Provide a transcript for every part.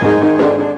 Thank you.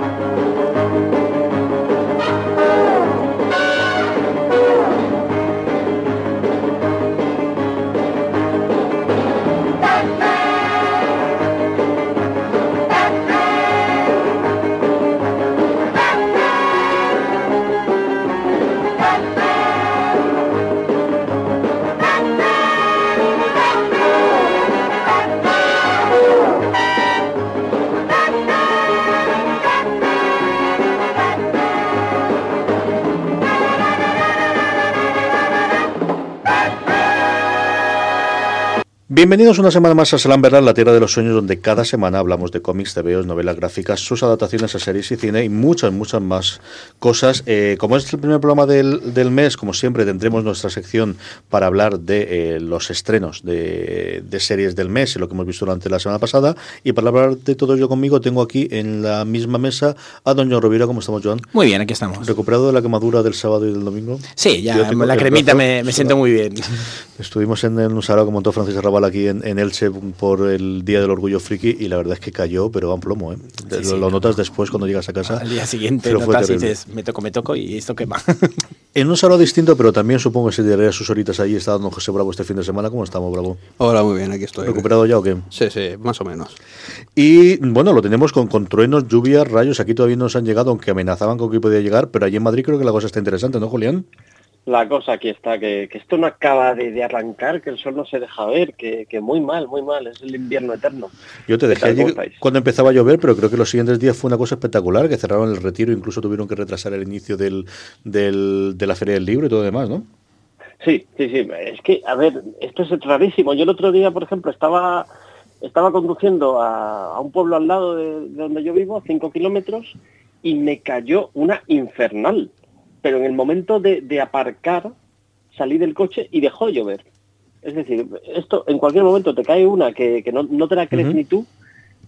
Bienvenidos una semana más a Salamberland, la tierra de los sueños, donde cada semana hablamos de cómics, TVOs, novelas gráficas, sus adaptaciones a series y cine y muchas, muchas más cosas. Eh, como es el primer programa del, del, mes, como siempre, tendremos nuestra sección para hablar de eh, los estrenos de, de, series del mes y lo que hemos visto durante la semana pasada. Y para hablar de todo ello conmigo, tengo aquí en la misma mesa a Don John Rovira. ¿Cómo estamos, Joan? Muy bien, aquí estamos. ¿Recuperado de la quemadura del sábado y del domingo? Sí, ya la cremita me, me, siento muy bien. Estuvimos en, en un salón que montó Francis Arrabal aquí en, en, Elche por el Día del Orgullo Friki y la verdad es que cayó, pero va en plomo. ¿eh? Sí, lo, sí. lo, notas después cuando llegas a casa. Al día siguiente notas y dices, me toco, me toco y esto quema. en un salón distinto, pero también supongo que se tiraría sus horitas allí. Está dando José Bravo este fin de semana. ¿Cómo estamos, Bravo? Hola, muy bien, aquí estoy. ¿Recuperado ya o qué? Sí, sí, más o menos. Y bueno, lo tenemos con, con truenos, lluvias, rayos. Aquí todavía no nos han llegado, aunque amenazaban con que podía llegar, pero allí en Madrid creo que la cosa está interesante, ¿no, Julián? La cosa aquí está, que, que esto no acaba de, de, arrancar, que el sol no se deja ver, que, que, muy mal, muy mal, es el invierno eterno. Yo te dejé allí cuando empezaba a llover, pero creo que los siguientes días fue una cosa espectacular, que cerraron el retiro, incluso tuvieron que retrasar el inicio del, del, de la Feria del Libro y todo lo demás, ¿no? Sí, sí, sí, es que, a ver, esto es rarísimo. Yo el otro día, por ejemplo, estaba, estaba conduciendo a, a un pueblo al lado de, de donde yo vivo, a cinco kilómetros, y me cayó una infernal pero en el momento de, de, aparcar salí del coche y dejó de llover. Es decir, esto en cualquier momento te cae una que, que no, no, te la crees uh -huh. ni tú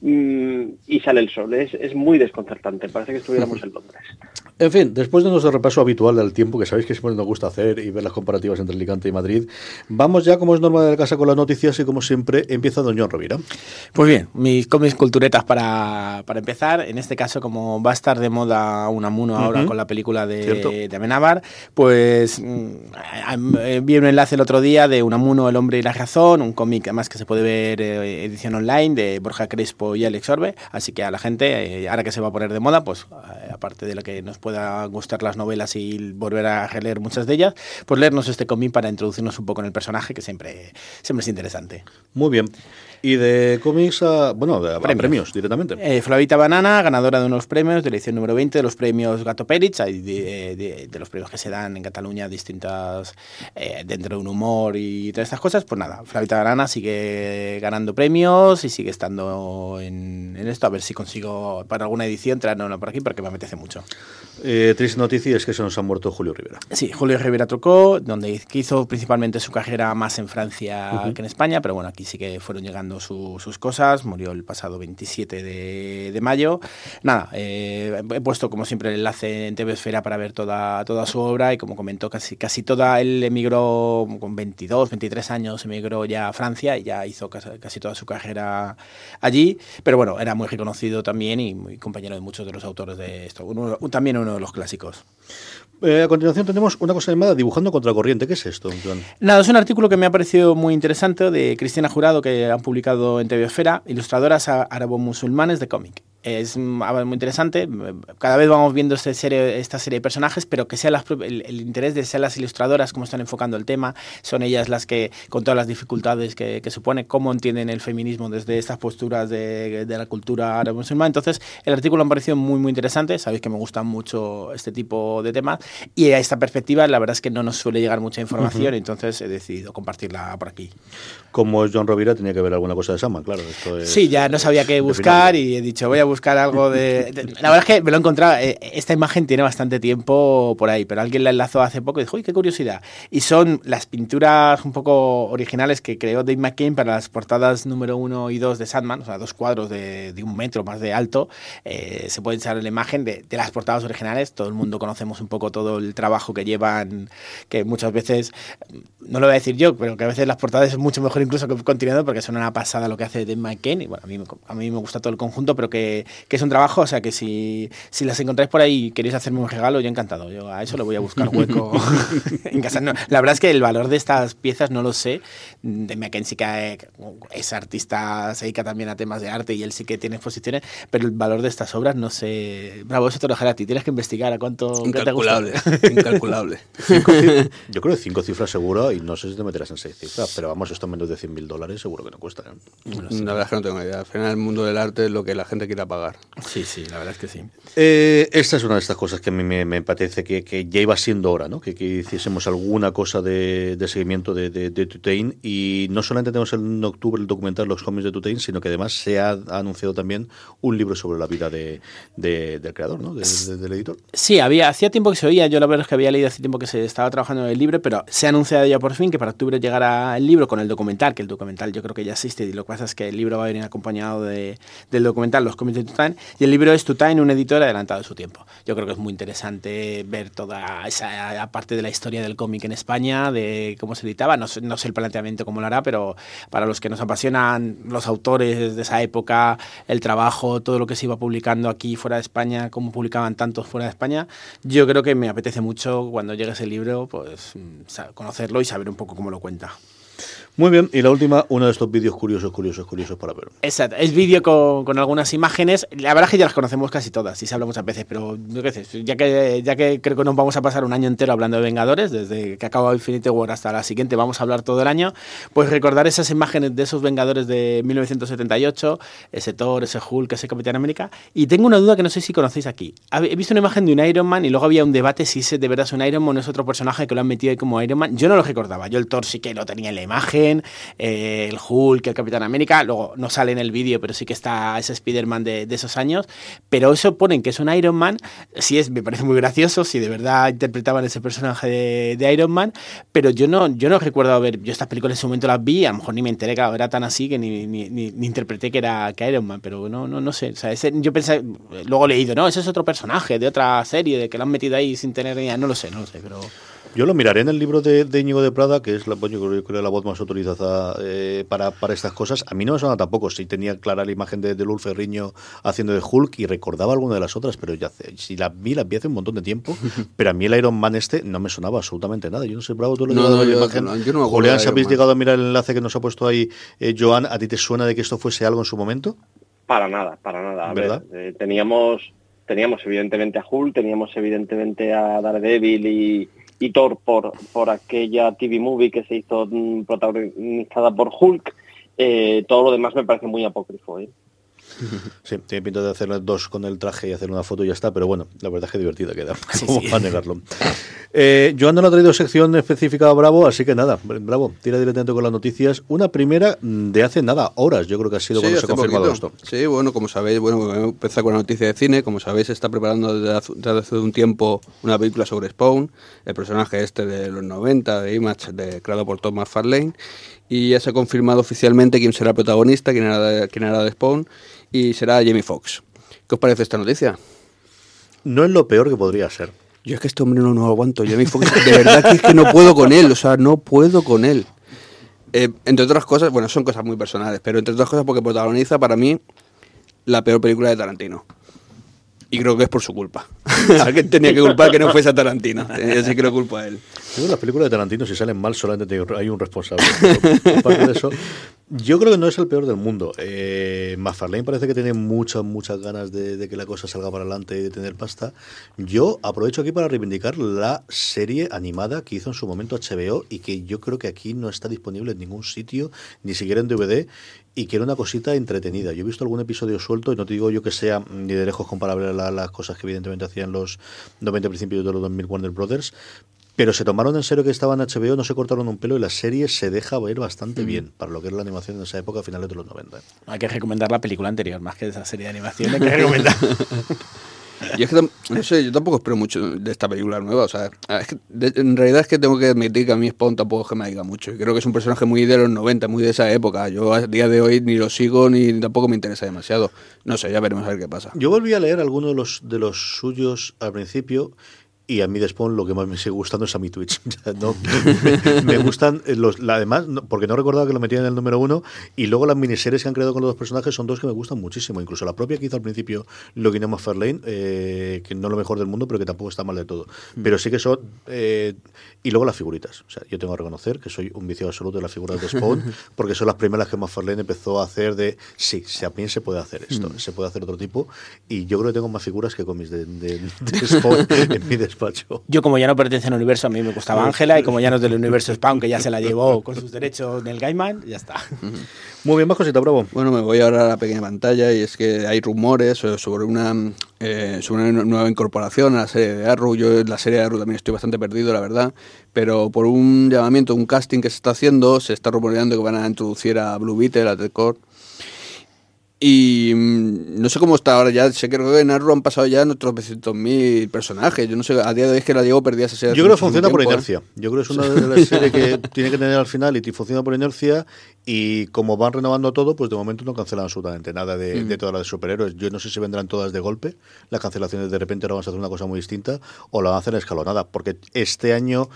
y sale el sol. Es, es, muy desconcertante. Parece que estuviéramos en Londres. En fin, después de nuestro repaso habitual del tiempo, que sabéis que siempre nos gusta hacer y ver las comparativas entre Alicante y Madrid, vamos ya, como es norma de la casa, con las noticias y como siempre empieza John Rovira. Pues bien, mis cómics culturetas para, para empezar. En este caso, como va a estar de moda Unamuno ahora uh -huh. con la película de, de Amenábar, pues mmm, vi un enlace el otro día de Unamuno, El hombre y la razón, un cómic además que se puede ver eh, edición online de Borja Crespo y Alex Orbe. Así que a la gente, eh, ahora que se va a poner de moda, pues eh, aparte de lo que nos pueda gustar las novelas y volver a releer muchas de ellas, pues leernos este cómic para introducirnos un poco en el personaje, que siempre, siempre es interesante. Muy bien. Y de cómics a, bueno, a premios, premios directamente. Eh, Flavita Banana, ganadora de unos premios de la edición número 20 de los premios Gato Pérez, de, de, de, los premios que se dan en Cataluña distintas, eh, dentro de un humor y todas estas cosas, pues nada, Flavita Banana sigue ganando premios y sigue estando en, en esto, a ver si consigo para alguna edición traerlo por aquí porque me apetece mucho. Eh, triste noticia es que se nos ha muerto Julio Rivera. Sí, Julio Rivera Trocó, donde hizo principalmente su carrera más en Francia uh -huh. que en España, pero bueno, aquí sí que fueron llegando su, sus cosas. Murió el pasado 27 de, de mayo. Nada, eh, he puesto como siempre el enlace en TV Esfera para ver toda, toda su obra y como comentó, casi, casi toda, él emigró con 22, 23 años, emigró ya a Francia y ya hizo casi, casi toda su carrera allí, pero bueno, era muy reconocido también y muy compañero de muchos de los autores de esto. Uno, también uno de los clásicos. Eh, a continuación tenemos una cosa llamada Dibujando contra la corriente. ¿Qué es esto, Joan? Nada, es un artículo que me ha parecido muy interesante de Cristina Jurado que han publicado en TV Esfera, ilustradoras árabo-musulmanes de cómic es muy interesante. Cada vez vamos viendo serie, esta serie de personajes, pero que sea las, el, el, interés de ser las ilustradoras, cómo están enfocando el tema, son ellas las que, con todas las dificultades que, supone, cómo entienden el feminismo desde estas posturas de, de la cultura árabe musulmana. Entonces, el artículo me ha parecido muy, muy interesante. Sabéis que me gustan mucho este tipo de temas. Y a esta perspectiva, la verdad es que no nos suele llegar mucha información, uh -huh. entonces he decidido compartirla por aquí. Como John Rovira, tenía que ver alguna cosa de Sama, claro. Esto es, sí, ya no sabía qué buscar y he dicho, voy a buscar algo de, La verdad es que me lo he encontrado. eh, Esta imagen tiene bastante tiempo por ahí, pero alguien la enlazó hace poco y dijo, uy, qué curiosidad. Y son las pinturas un poco originales que creó Dave McCain para las portadas número uno y dos de Sandman, o sea, dos cuadros de, de un metro más de alto. Eh, se puede echar la imagen de, de las portadas originales. Todo el mundo conocemos un poco todo el trabajo que llevan, que muchas veces, no lo voy a decir yo, pero que a veces las portadas es mucho mejor incluso que continuando porque son una pasada lo que hace Dave McCain. Y bueno, a mí, a mí me gusta todo el conjunto, pero que, que es un trabajo, o sea, que si, si las encontráis por ahí y queréis hacerme un regalo, yo encantado. Yo a eso le voy a buscar hueco en casa. No, la verdad es que el valor de estas piezas no lo sé. De sí que es artista, se dedica también a temas de arte y él sí que tiene exposiciones, pero el valor de estas obras no sé. Bravo, eso te lo dejaré a ti. Tienes que investigar a cuánto te gusta. Incalculable, incalculable. Yo creo que cinco cifras seguro y no sé si te meterás en seis cifras, pero vamos, esto menos de 100.000 dólares seguro que no cuesta. ¿eh? La verdad es que no tengo idea. Al final el mundo del arte es lo que la gente quiera pagar. Sí, sí, la verdad es que sí. Eh, esta es una de estas cosas que a mí me, me parece que, que ya iba siendo hora, ¿no? Que, que hiciésemos alguna cosa de, de seguimiento de, de, de Tutain. Y no solamente tenemos en octubre el documental Los cómics de Tutain, sino que además se ha, ha anunciado también un libro sobre la vida de, de- del creador, ¿no? De- de- del editor. Sí, había, hacía tiempo que se oía, yo la verdad es que había leído hace tiempo que se estaba trabajando en el libro, pero se ha anunciado ya por fin que para octubre llegará el libro con el documental, que el documental yo creo que ya existe y lo que pasa es que el libro va a venir acompañado de- del documental Los cómics de Tutain y el libro es Tutain, un editor adelantado de su tiempo. Yo creo que es muy interesante ver toda esa parte de la historia del cómic en España, de cómo se editaba, no no sé el planteamiento cómo lo hará, pero para los que nos apasionan los autores de esa época, el trabajo, todo lo que se iba publicando aquí fuera de España, cómo publicaban tantos fuera de España, yo creo que me apetece mucho cuando llegue ese libro, pues mm, conocerlo y saber un poco cómo lo cuenta. Muy bien, y la última, uno de estos vídeos curiosos, curiosos, curiosos para ver. Exacto, es vídeo con, con algunas imágenes. La verdad es que ya las conocemos casi todas, y se habla muchas veces, pero ya que, ya que creo que nos vamos a pasar un año entero hablando de Vengadores, desde que acaba Infinity War hasta la siguiente, vamos a hablar todo el año, pues recordar esas imágenes de esos Vengadores de 1978, ese Thor, ese Hulk, ese Capitán América. Y tengo una duda que no sé si conocéis aquí. He visto una imagen de un Iron Man y luego había un debate si ese de verdad es un Iron Man o es otro personaje que lo han metido ahí como Iron Man. Yo no lo recordaba, yo el Thor sí que lo tenía en imagen, eh, el Hulk, el Capitán América, luego no sale en el vídeo, pero sí que está ese Spider-Man de, esos años, pero eso ponen que es un Iron Man, sí es, me parece muy gracioso, si de verdad interpretaban ese personaje de, Iron Man, pero yo no, yo no recuerdo haber, yo estas películas en su momento las vi, a lo mejor ni me enteré que era tan así que ni, ni, ni- ni interpreté que era que Iron Man, pero no, no, no sé, o sea, ese- yo pensé, luego he leído, no, ese es otro personaje de otra serie, de que lo han metido ahí sin tener ni idea, no lo sé, no lo sé, pero... Yo lo miraré en el libro de, de Íñigo de Prada, que es la, yo creo, creo la voz más autorizada eh, para, para estas cosas. A mí no me suena tampoco. Sí tenía clara la imagen de, de Lul Ferriño haciendo de Hulk y recordaba alguna de las otras, pero ya hace, si la vi, la vi hace un montón de tiempo. pero a mí el Iron Man este no me sonaba absolutamente nada. Yo no sé, Bravo, tú lo has No, llegado no, la yo- imagen. no, yo no me acuerdo Julián, si habéis Man. llegado a mirar el enlace que nos ha puesto ahí eh, Joan, ¿a ti te suena de que esto fuese algo en su momento? Para nada, para nada. A ¿Verdad? ver, eh, teníamos, teníamos evidentemente a Hulk, teníamos evidentemente a Daredevil y, y Thor por, por aquella TV movie que se hizo mm, protagonizada por Hulk. Eh, todo lo demás me parece muy apócrifo. ¿eh? Sí, tiene pinta de hacer dos con el traje y hacer una foto y ya está, pero bueno, la verdad es que divertida queda, Sí, sí. para negarlo. Eh, Joan no ha traído sección específica a Bravo, así que nada, Bravo, tira directamente con las noticias. Una primera mm, de hace nada, horas, yo creo que ha sido cuando se ha confirmado poquito. esto. Sí, bueno, como sabéis, bueno, voy a empezar con la noticia de cine. Como sabéis, se está preparando desde hace, desde hace un tiempo una película sobre Spawn, el personaje este de los 90, de Image, de, creado por Thomas Farlane. Y ya se ha confirmado oficialmente quién será el protagonista, quién hará de, quién hará de Spawn, y será Jamie Foxx. ¿Qué os parece esta noticia? No es lo peor que podría ser. Yo es que este hombre no, no aguanto. Jamie Foxx, de verdad que es que no puedo con él, o sea, no puedo con él. Eh, entre otras cosas, bueno, son cosas muy personales, pero entre otras cosas porque protagoniza para mí la peor película de Tarantino. Y creo que es por su culpa. Alguien tenía que culpar que no fuese a Tarantino. Eh, Yo sí que lo culpo a él. Las películas de Tarantino, si salen mal, solamente te- hay un responsable. De eso, yo creo que no es el peor del mundo. Eh, McFarlane parece que tiene muchas, muchas ganas de, que la cosa salga para adelante y de tener pasta. Yo aprovecho aquí para reivindicar la serie animada que hizo en su momento HBO y que yo creo que aquí no está disponible en ningún sitio, ni siquiera en DVD. Y que era una cosita entretenida. Yo he visto algún episodio suelto y no te digo yo que sea ni de lejos comparable a la- las cosas que evidentemente hacían los 90 principios de los 2000 Warner Brothers, pero se tomaron en serio que estaba en HBO, no se cortaron un pelo y la serie se deja ver bastante bien para lo que era la animación en esa época, a finales de los 90. Hay que recomendar la película anterior, más que esa serie de animación. Hay que recomendar. Y es que no sé, yo tampoco espero mucho de esta película nueva. O sea, es que de- en realidad es que tengo que admitir que a mí Spawn tampoco es que me diga mucho. Y creo que es un personaje muy de los 90, muy de esa época. Yo a día de hoy ni lo sigo ni tampoco me interesa demasiado. No sé, ya veremos a ver qué pasa. Yo volví a leer algunos de los, de los suyos al principio y a mí de Spawn lo que más me sigue gustando es a mi Twitch. No, me, me gustan los, la- además, no- porque no recordaba que lo metían en el número uno y luego las miniseries que han creado con los dos personajes son dos que me gustan muchísimo. Incluso la propia que hizo al principio Login of Fairlane, eh, que no es lo mejor del mundo, pero que tampoco está mal de todo. Pero sí que son... eh, y luego las figuritas. O sea, yo tengo que reconocer que soy un vicio absoluto de las figuras de Spawn porque son las primeras que McFarlane empezó a hacer de, sí, también se puede hacer esto, se puede hacer otro tipo. Y yo creo que tengo más figuras que cómics de, de, de Spawn en mi despacho. Yo, como ya no pertenece al universo, a mí me gustaba Ángela, y como ya no es del universo Spawn, que ya se la llevó con sus derechos del Gaiman, ya está. Muy bien, más cosita, bravo. Bueno, me voy ahora a la pequeña pantalla y es que hay rumores eh, sobre una, eh, sobre una nueva incorporación a la serie de Arrow. Yo en la serie de Arrow también estoy bastante perdido, la verdad, pero por un llamamiento, un casting que se está haciendo, se está rumoreando que van a introducir a Blue Beetle, a Ted Cord. Y mm, no sé cómo está ahora ya. Sé que creo que en Arrow han pasado ya otros 300.000 personajes. Yo no sé, a día de hoy es que la llevo perdida esa serie. Yo creo que funciona por tiempo, ¿eh? inercia. Yo creo que es una de las series que tiene que tener al final y funciona por inercia. Y como van renovando todo, pues de momento no cancelan absolutamente nada de, Mm. de todas las de superhéroes. Yo no sé si vendrán todas de golpe, las cancelaciones de repente ahora vamos a hacer una cosa muy distinta, o la van a hacer escalonada. Porque este año.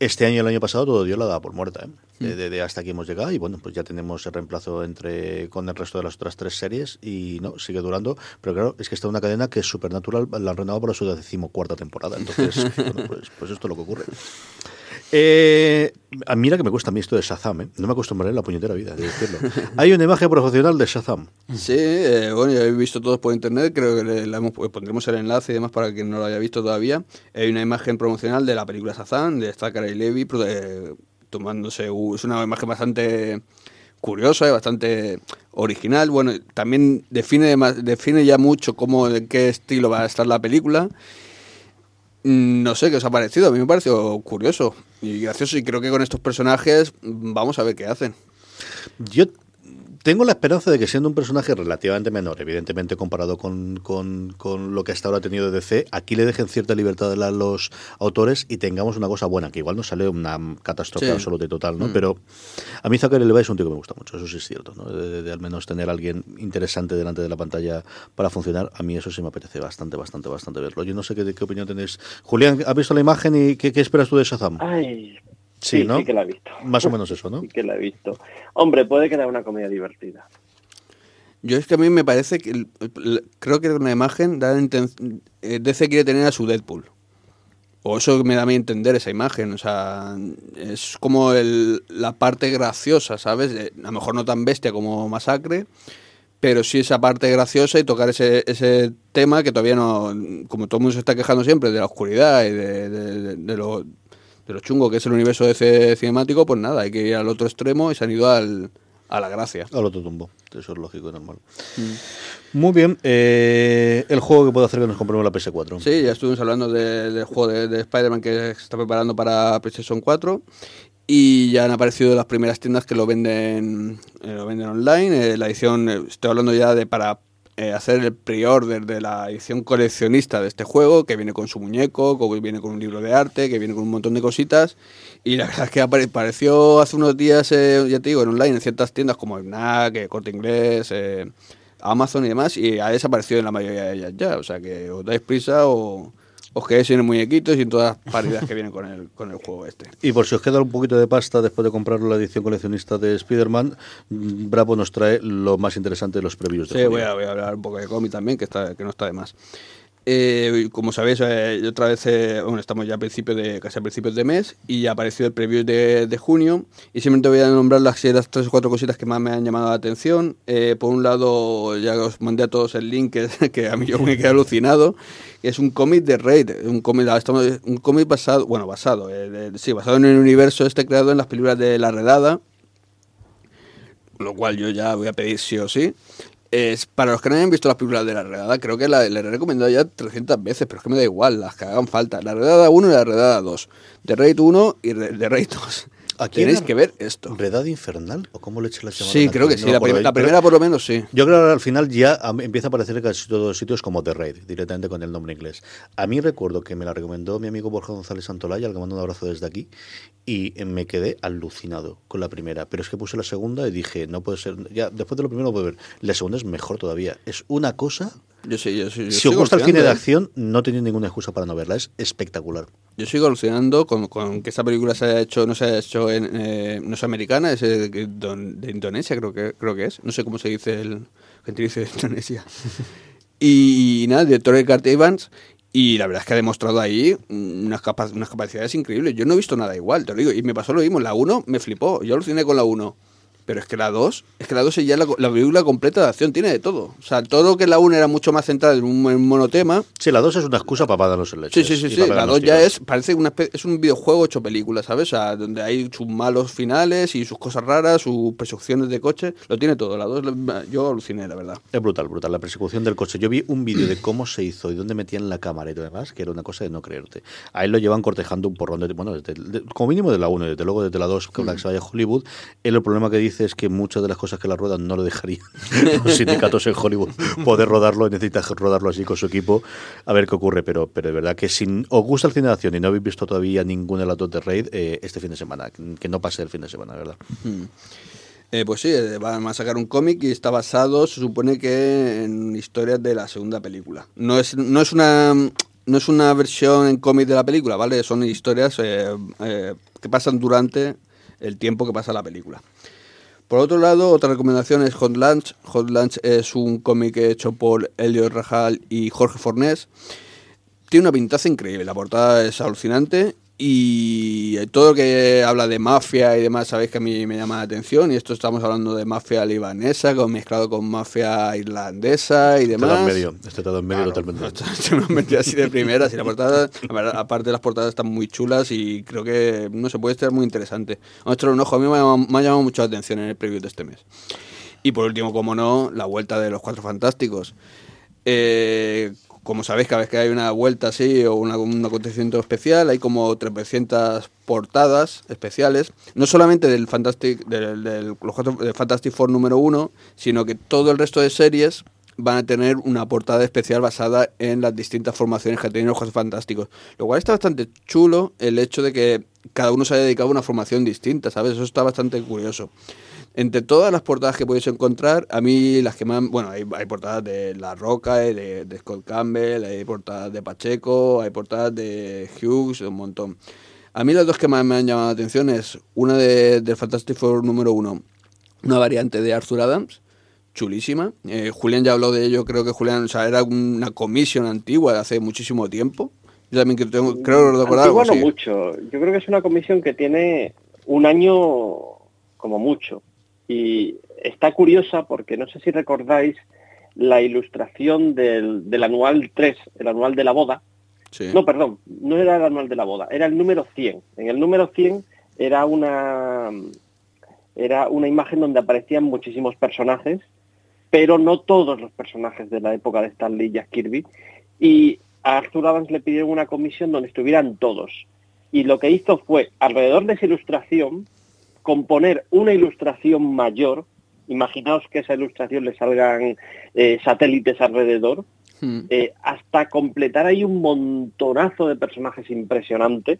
Este año y el año pasado todo Dios la daba por muerta, ¿eh? de, de- de hasta aquí hemos llegado y bueno, pues ya tenemos el reemplazo entre con el resto de las otras tres series y no, sigue durando, pero claro, es que está una cadena que es Supernatural, la han renovado para su decimocuarta temporada, entonces, bueno, pues, pues esto es lo que ocurre. Eh, mira que me cuesta a mí esto de Shazam, ¿eh? no me acostumbraré en la puñetera vida de decirlo. Hay una imagen profesional de Shazam. Sí, eh, bueno, ya habéis visto todos por internet, creo que le, la hemos- pues pondremos el enlace y demás para quien no lo haya visto todavía. Hay una imagen promocional de la película Shazam, de Zachary Levy, eh, tomándose, es una imagen bastante curiosa y bastante original. Bueno, también define, define ya mucho cómo, en qué estilo va a estar la película. Mm, No sé qué os ha parecido, a mí me pareció curioso y gracioso y creo que con estos personajes mm, vamos a ver qué hacen. Yo tengo la esperanza de que siendo un personaje relativamente menor, evidentemente comparado con, con- con lo que hasta ahora ha tenido DC, aquí le dejen cierta libertad a los autores y tengamos una cosa buena, que igual no sale una catástrofe Sí. absoluta y total, ¿no? Pero a mí Zachary Levi es un tío que me gusta mucho, eso sí es cierto, ¿no? De, de- de al menos tener a alguien interesante delante de la pantalla para funcionar, a mí eso sí me apetece bastante, bastante, bastante verlo. Yo no sé qué, qué opinión tenéis. Julián, ¿has visto la imagen y qué, qué esperas tú de Shazam? Ay, Sí, sí, ¿no? sí que la he visto. Más o menos eso, ¿no? Sí que la he visto. Hombre, puede quedar una comedia divertida. Yo es que a mí me parece que el- el- creo que con la imagen da eh, DC quiere tener a su Deadpool. O eso me da a mí entender esa imagen, o sea, es como el- la parte graciosa, ¿sabes? Eh, A lo mejor no tan bestia como Masacre, pero sí esa parte graciosa y tocar ese, ese tema que todavía no, como todo el mundo se está quejando siempre de la oscuridad y de, de- de- de lo, de lo chungo que es el universo de ese cinemático, pues nada, hay que ir al otro extremo y se han ido al, a la gracia. Al otro tumbo. Eso es lógico y normal. Muy bien. eh, el juego que puede hacer que nos compremos la PS4. Sí, ya estuvimos hablando de- del juego de, de Spider-Man que se está preparando para PlayStation 4 y ya han aparecido las primeras tiendas que lo venden eh, lo venden online. Eh, la edición, eh, estoy hablando ya de para eh, hacer el pre-order de la edición coleccionista de este juego, que viene con su muñeco, que viene con un libro de arte, que viene con un montón de cositas. Y la verdad es que apare- apareció hace unos días, eh, ya te digo, en online, en ciertas tiendas como Fnac, eh, Corte Inglés, eh, Amazon y demás, y ha desaparecido en la mayoría de ellas ya. O sea que os dais prisa o os quedéis sin el muñequitos y en todas las paridades que vienen con el, con el juego este. Y por si os queda un poquito de pasta después de comprar la edición coleccionista de Spider-Man, Bravo nos trae lo más interesante de los previews de Sí, voy a, voy a hablar un poco de cómic también, que, está, que no está de más. Eh, como sabéis, eh, otra vez, eh, estamos ya a principio de, casi a principios de mes y ya apareció el preview de, junio y simplemente voy a nombrar las, las tres o cuatro cositas que más me han llamado la atención. Por un lado, ya os mandé a todos el link que, a mí yo me quedé alucinado, es un cómic de Raid, un cómic, un cómic basado, bueno, basado, de- sí, basado en el universo este creado en las películas de La Redada, lo cual yo ya voy a pedir sí o sí. Es, para los que no hayan visto las películas de la redada, creo que la, le he recomendado ya 300 veces, pero es que me da igual, las que hagan falta. La redada 1 y la redada 2. De Raid 1 y de Raid 2. Aquí Tenéis que ver esto. ¿Redad infernal? ¿O cómo le eché la semana? Sí, creo que sí. No la, prim- primera por lo menos sí. Yo creo que al final ya empieza a aparecer casi todos los sitios como The Raid, directamente con el nombre inglés. A mí recuerdo que me la recomendó mi amigo Borja González Santolaya, al que mando un abrazo desde aquí, y me quedé alucinado con la primera. Pero es que puse la segunda y dije, no puede ser. Ya, después de lo primero no puedo ver. La segunda es mejor todavía. Es una cosa. Yo sí, yo sí. yo Si os gusta el cine de ¿eh? acción, no tenéis ninguna excusa para no verla. Es espectacular. Yo sigo alucinando con, con que esta película se haya hecho, no se haya hecho en, eh, no es americana, es eh, de, don- de Indonesia creo que creo que es. No sé cómo se dice el gentilicio de Indonesia. y, nada, director de Cart Evans. Y la verdad es que ha demostrado ahí unas, unas capacidades increíbles. Yo no he visto nada igual, te lo digo. Y me pasó lo mismo. La 1 me flipó. Yo aluciné con la 1. Pero es que la 2, es que la 2 es ya la, la película completa de acción, tiene de todo. O sea, todo lo que la 1 era mucho más centrada en un, en un monotema, Sí, la dos es una excusa para darnos el leche. Sí, sí, sí, sí. La 2 ya es, parece una es un videojuego hecho película, ¿sabes? O sea, donde hay sus malos finales y sus cosas raras, sus persecuciones de coche, lo tiene todo. La 2 yo aluciné, la verdad. Es brutal, brutal. La persecución del coche. Yo vi un vídeo de cómo se hizo y dónde metían la cámara y todo demás, que era una cosa de no creerte. A él lo llevan cortejando un porrón de. Bueno, desde- de- como mínimo de la 1, desde luego desde la 2, que, que se vaya a Hollywood. Él el problema que dice es que muchas de las cosas que la ruedan no lo dejarían los sindicatos en Hollywood poder rodarlo y necesita rodarlo así con su equipo a ver qué ocurre. Pero, pero de verdad que si os gusta el cine de acción y no habéis visto todavía ninguna de las dos de Raid, eh, este fin de semana, que no pase el fin de semana, ¿verdad? Eh, pues sí, eh, van a sacar un cómic y está basado, se supone que en historias de la segunda película. No es, no es una no es una versión en cómic de la película, ¿vale? Son historias que pasan durante el tiempo que pasa la película. Por otro lado, otra recomendación es Hot Lunch. Hot Lunch es un cómic hecho por Elliot Rajal y Jorge Fornés. Tiene una pintaza increíble, la portada es alucinante y todo lo que habla de mafia y demás, sabéis que a mí me llama la atención y esto estamos hablando de mafia libanesa con, mezclado con mafia irlandesa y Este demás. dado en medio, este en medio Claro, totalmente. se me han metido así de primeras y la portada, la verdad, aparte las portadas están muy chulas y creo que, no se puede estar muy interesante. Vamos a echarle un ojo, a mí me ha, llamado, me ha llamado mucho la atención en el preview de este mes. Y por último, como no, la vuelta de los Cuatro Fantásticos. Eh, como sabéis, cada vez que hay una vuelta así o una- un acontecimiento especial, hay como 300 portadas especiales, no solamente del Fantastic, del, Fantastic Four número uno, sino que todo el resto de series van a tener una portada especial basada en las distintas formaciones que tenido los Cuatro Fantásticos. Lo cual está bastante chulo el hecho de que cada uno se haya dedicado a una formación distinta, ¿sabes? Eso está bastante curioso. Entre todas las portadas que podéis encontrar, a mí las que más... Bueno, hay, hay portadas de La Roca, de, de Scott Campbell, hay portadas de Pacheco, hay portadas de Hughes, un montón. A mí las dos que más me han llamado la atención es una de, del Fantastic Four número uno, una variante de Arthur Adams, chulísima. Eh, Julián ya habló de ello, creo que Julián, o sea, era una comisión antigua de hace muchísimo tiempo. Yo también creo, tengo- creo recordar algo no mucho. Yo creo que es una comisión que tiene un año como mucho. Y está curiosa porque no sé si recordáis la ilustración del, del anual 3, el anual de la boda. Sí. No, perdón, no era el anual de la boda, era el número 100. En el número 100 era una, era una imagen donde aparecían muchísimos personajes, pero no todos los personajes de la época de Stan Lee y Jack Kirby. Y a Arthur Adams le pidieron una comisión donde estuvieran todos. Y lo que hizo fue, alrededor de esa ilustración, componer una ilustración mayor. Imaginaos que esa ilustración le salgan eh, satélites alrededor, Hmm. eh, hasta completar ahí un montonazo de personajes impresionante.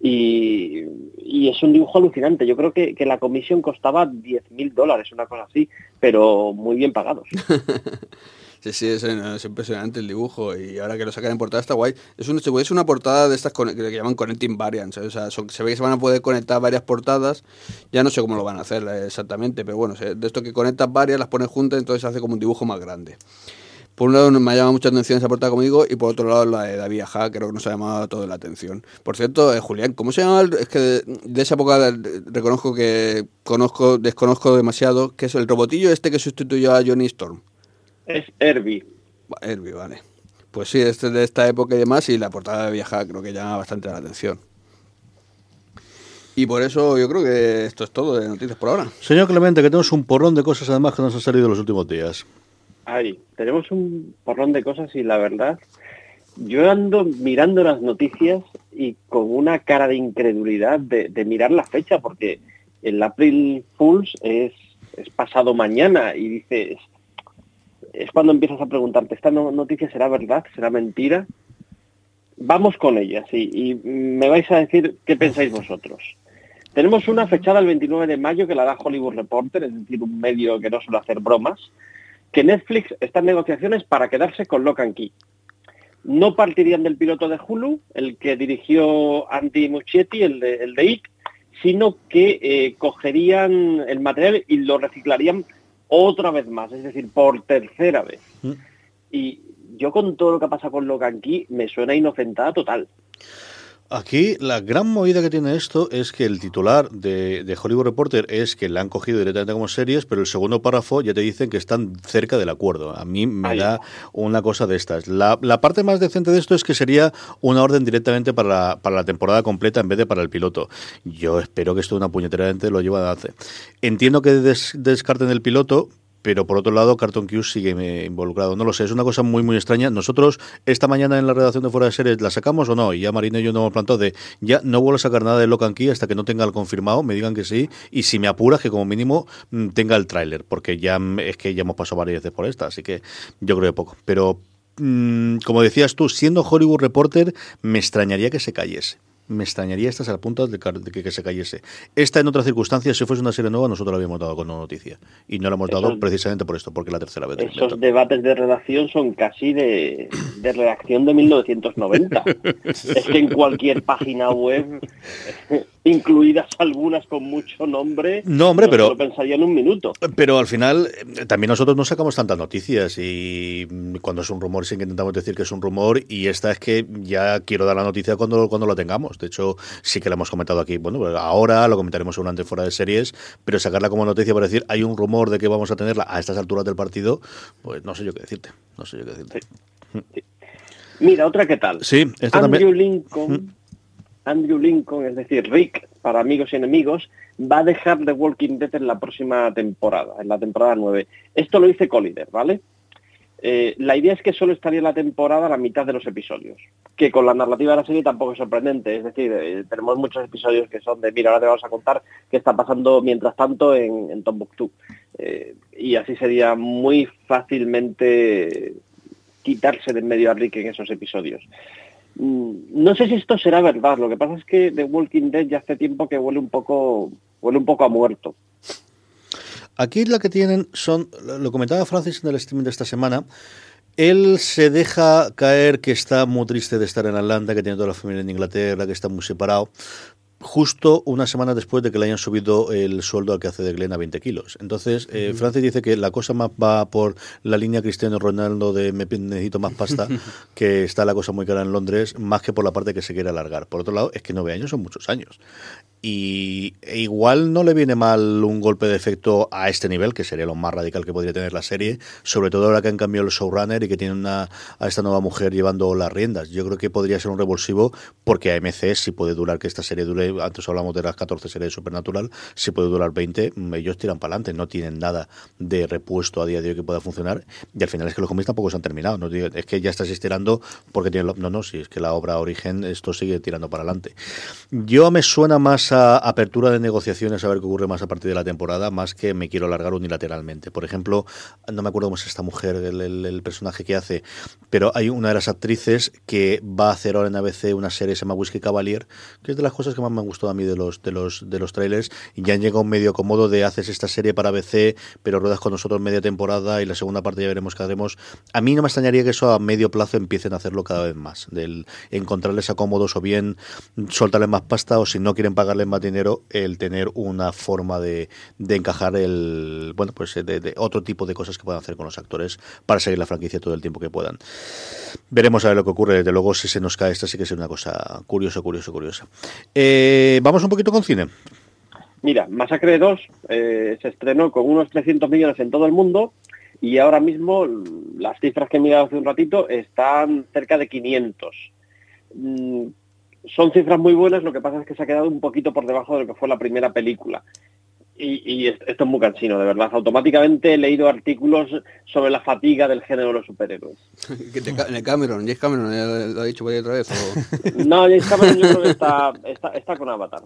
Y, y es un dibujo alucinante. Yo creo que, que la comisión costaba 10 mil dólares, una cosa así, pero muy bien pagados. Sí, sí, es, es impresionante el dibujo y ahora que lo sacan en portada está guay. Es, un, es una portada de estas que llaman Connecting Variants, ¿eh? o sea, son- se ve que se van a poder conectar varias portadas, ya no sé cómo lo van a hacer eh, exactamente, pero bueno, de esto que conectas varias, las pones juntas, entonces se hace como un dibujo más grande. Por un lado me ha llamado mucha atención esa portada como digo y por otro lado la de David Aja creo que nos ha llamado toda la atención. Por cierto, eh, Julián, ¿cómo se llama? Es que de, de esa época eh, reconozco que conozco desconozco demasiado, que es el robotillo este que sustituyó a Johnny Storm. Es Herbie. Herbie, vale. Pues sí, este es de esta época y demás, y la portada de Viaja creo que llama bastante la atención. Y por eso yo creo que esto es todo de noticias por ahora. Señor Clemente, que tenemos un porrón de cosas además que nos han salido en los últimos días. Ay, tenemos un porrón de cosas y la verdad, yo ando mirando las noticias y con una cara de incredulidad de, de mirar la fecha, porque el April Fools es, es pasado mañana y dices, es cuando empiezas a preguntarte, ¿esta no- noticia será verdad? ¿Será mentira? Vamos con ellas y, y me vais a decir qué pensáis vosotros. Tenemos una fechada el 29 de mayo que la da Hollywood Reporter, es decir, un medio que no suele hacer bromas, que Netflix está en negociaciones para quedarse con Lock and Key. No partirían del piloto de Hulu, el que dirigió Andy Muschietti, el de, el de sino que eh, cogerían el material y lo reciclarían otra vez más, es decir, por tercera vez. Mm. Y yo con todo lo que pasa con Logan Key me suena inocentada total. Aquí la gran movida que tiene esto es que el titular de, de Hollywood Reporter es que le han cogido directamente como series, pero el segundo párrafo ya te dicen que están cerca del acuerdo. A mí me Ahí. da una cosa de estas. La, la parte más decente de esto es que sería una orden directamente para la, para la temporada completa en vez de para el piloto. Yo espero que esto una puñetera gente lo lleva a hacer. Entiendo que des- descarten el piloto, pero por otro lado Carton Q sigue eh, involucrado. No lo sé, es una cosa muy muy extraña. Nosotros esta mañana en la redacción de Fuera de Series la sacamos o no, y ya Marina y yo nos hemos plantado de ya no vuelvo a sacar nada de Locan Key hasta que no tenga el confirmado, me digan que sí, y si me apuras que como mínimo mm, tenga el tráiler, porque ya mm, es que ya hemos pasado varias veces por esta, así que yo creo que poco. Pero mm, como decías tú, siendo Hollywood Reporter, me extrañaría que se cayese. Me extrañaría estas al punto de, que, que se cayese. Esta en otras circunstancias, si fuese una serie nueva, nosotros la habíamos dado con una noticia. Y no la hemos dado Esos- precisamente por esto, porque la tercera vez. Esos debates de redacción son casi de, de redacción de 1990. es que en cualquier página web, incluidas algunas con mucho nombre, No, hombre, no pero- lo pensaría en un minuto. Pero al final, eh, también nosotros no sacamos tantas noticias y mm, cuando es un rumor sí que intentamos decir que es un rumor y esta es que ya quiero dar la noticia cuando, cuando la tengamos. De hecho, sí que la hemos comentado aquí. Bueno, pues ahora lo comentaremos seguramente fuera de series, pero sacarla como noticia para decir hay un rumor de que vamos a tenerla a estas alturas del partido, pues no sé yo qué decirte. No sé yo qué decirte. Mira, otra que tal. Sí, esta Andrew también. Lincoln, Andrew Lincoln, es decir, Rick, para amigos y enemigos, va a dejar The Walking Dead en la próxima temporada, en la temporada 9. Esto lo dice Collider, ¿vale? Eh, la idea es que solo estaría la temporada la mitad de los episodios, que con la narrativa de la serie tampoco es sorprendente, es decir, eh, tenemos muchos episodios que son de, mira, ahora te vamos a contar qué está pasando mientras tanto en, en Tombuctú. Eh, y así sería muy fácilmente quitarse de en medio a Rick en esos episodios. Mm, No sé si esto será verdad, lo que pasa es que The Walking Dead ya hace tiempo que huele un poco, huele un poco a muerto. Aquí la que tienen son, lo comentaba Francis en el streaming de esta semana, él se deja caer que está muy triste de estar en Atlanta, que tiene toda la familia en Inglaterra, que está muy separado, justo una semana después de que le hayan subido el sueldo al que hace de Glenn a 20 kilos. Entonces, eh, Francis dice que la cosa más va por la línea Cristiano Ronaldo de me necesito más pasta, que está la cosa muy cara en Londres, más que por la parte que se quiere alargar. Por otro lado, es que nueve años son muchos años. Y igual no le viene mal un golpe de efecto a este nivel, que sería lo más radical que podría tener la serie, sobre todo ahora que han cambiado el showrunner y que tiene una, a esta nueva mujer llevando las riendas. Yo creo que podría ser un revulsivo porque AMC si puede durar que esta serie dure, antes hablamos de las 14 series de Supernatural, si puede durar 20, mm, ellos tiran para adelante, no tienen nada de repuesto a día de hoy que pueda funcionar y al final es que los cómics tampoco se han terminado, no es que ya estás estirando porque tiene lo- no, no, si es que la obra origen esto sigue tirando para adelante. Yo me suena más apertura de negociaciones a ver qué ocurre más a partir de la temporada, más que me quiero alargar unilateralmente. Por ejemplo, no me acuerdo cómo es esta mujer, el, personaje que hace, pero hay una de las actrices que va a hacer ahora en ABC una serie se llama Whiskey Cavalier, que es de las cosas que más me han gustado a mí de los de los de los trailers, y ya han llegado un medio cómodo de haces esta serie para ABC, pero ruedas con nosotros media temporada y la segunda parte ya veremos qué haremos. A mí no me extrañaría que eso a medio plazo empiecen a hacerlo cada vez más, del encontrarles acómodos o bien soltarles más pasta o si no quieren más dinero, el tener una forma de, de encajar el bueno pues de, de otro tipo de cosas que puedan hacer con los actores para seguir la franquicia todo el tiempo que puedan. Veremos a ver lo que ocurre. Desde luego, si se nos cae esta, sí que es una cosa curiosa, curiosa, curiosa. Eh, Vamos un poquito con cine. Mira, Masacre 2 eh, se estrenó con unos 300 millones en todo el mundo y ahora mismo las cifras que he mirado hace un ratito están cerca de 500. Son cifras muy buenas, lo que pasa es que se ha quedado un poquito por debajo de lo que fue la primera película. Y, esto es muy cansino, de verdad. Automáticamente he leído artículos sobre la fatiga del género de los superhéroes. Cameron, James Cameron lo ha dicho por ahí otra vez. no, James Cameron yo creo que está, está, con Avatar.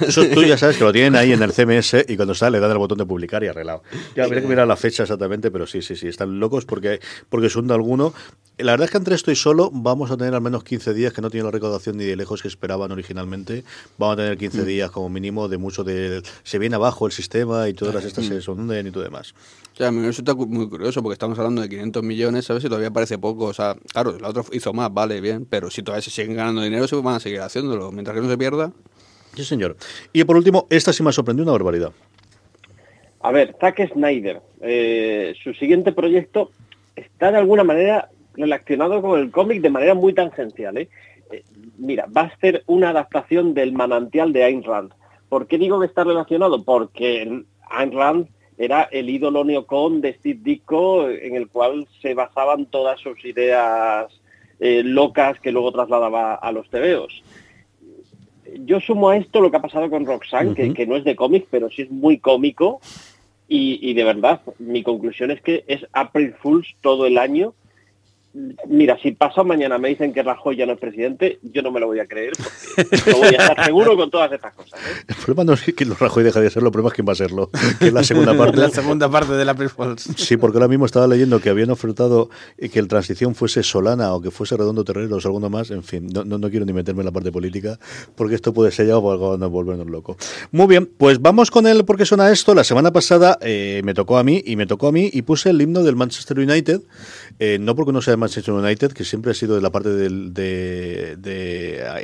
eso tú ya sabes que lo tienen ahí en el CMS y cuando sale le dan el botón de publicar y arreglado. Ya habría que mirar la fecha exactamente, pero sí, sí, sí, están locos porque, porque son de alguno. La verdad es que entre estoy solo vamos a tener al menos 15 días que no tiene la recaudación ni de lejos que esperaban originalmente. Vamos a tener 15 mm. días como mínimo de mucho de... Se viene abajo el sistema y todas las estas se hunden y todo demás. O sea, a mí me resulta muy curioso porque estamos hablando de 500 millones, ¿sabes? Y todavía parece poco. O sea, claro, la otra hizo más, vale, bien, pero si todavía se siguen ganando dinero, se van a seguir haciéndolo. Mientras que no se pierda. Sí, señor. Y por último, esta sí me ha sorprendido una barbaridad. A ver, Zack Snyder, eh, su siguiente proyecto está de alguna manera relacionado con el cómic de manera muy tangencial. ¿eh? ¿eh? mira, va a ser una adaptación del manantial de Ayn Rand. ¿Por qué digo que está relacionado? Porque Ayn Rand era el ídolo neocon de Steve Ditko en el cual se basaban todas sus ideas eh, locas que luego trasladaba a los tebeos. Yo sumo a esto lo que ha pasado con Roxanne, que, no es de cómic, pero sí es muy cómico. Y, y, de verdad, mi conclusión es que es April Fools todo el año Mira, si pasado mañana me dicen que Rajoy ya no es presidente, yo no me lo voy a creer porque no voy a estar seguro con todas estas cosas. ¿eh? El problema no es que Rajoy deje de serlo, el problema es quién va a serlo, que es la segunda parte. la segunda parte de la Falls. Sí, porque ahora mismo estaba leyendo que habían ofertado que el transición fuese Solana o que fuese Redondo Terrero o segundo más, en fin, no, no, quiero ni meterme en la parte política porque esto puede ser ya o volvernos loco. Muy bien, pues vamos con el por qué suena esto. La semana pasada eh, me tocó a mí y me tocó a mí y puse el himno del Manchester United, eh, no porque no sea de Manchester United, que siempre ha sido de la parte de,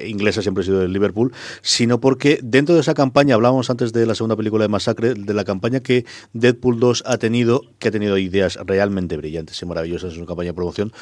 inglesa, siempre ha sido del Liverpool, sino porque dentro de esa campaña, hablábamos antes de la segunda película de Masacre, de la campaña que Deadpool 2 ha tenido, que ha tenido ideas realmente brillantes y maravillosas en su campaña de promoción.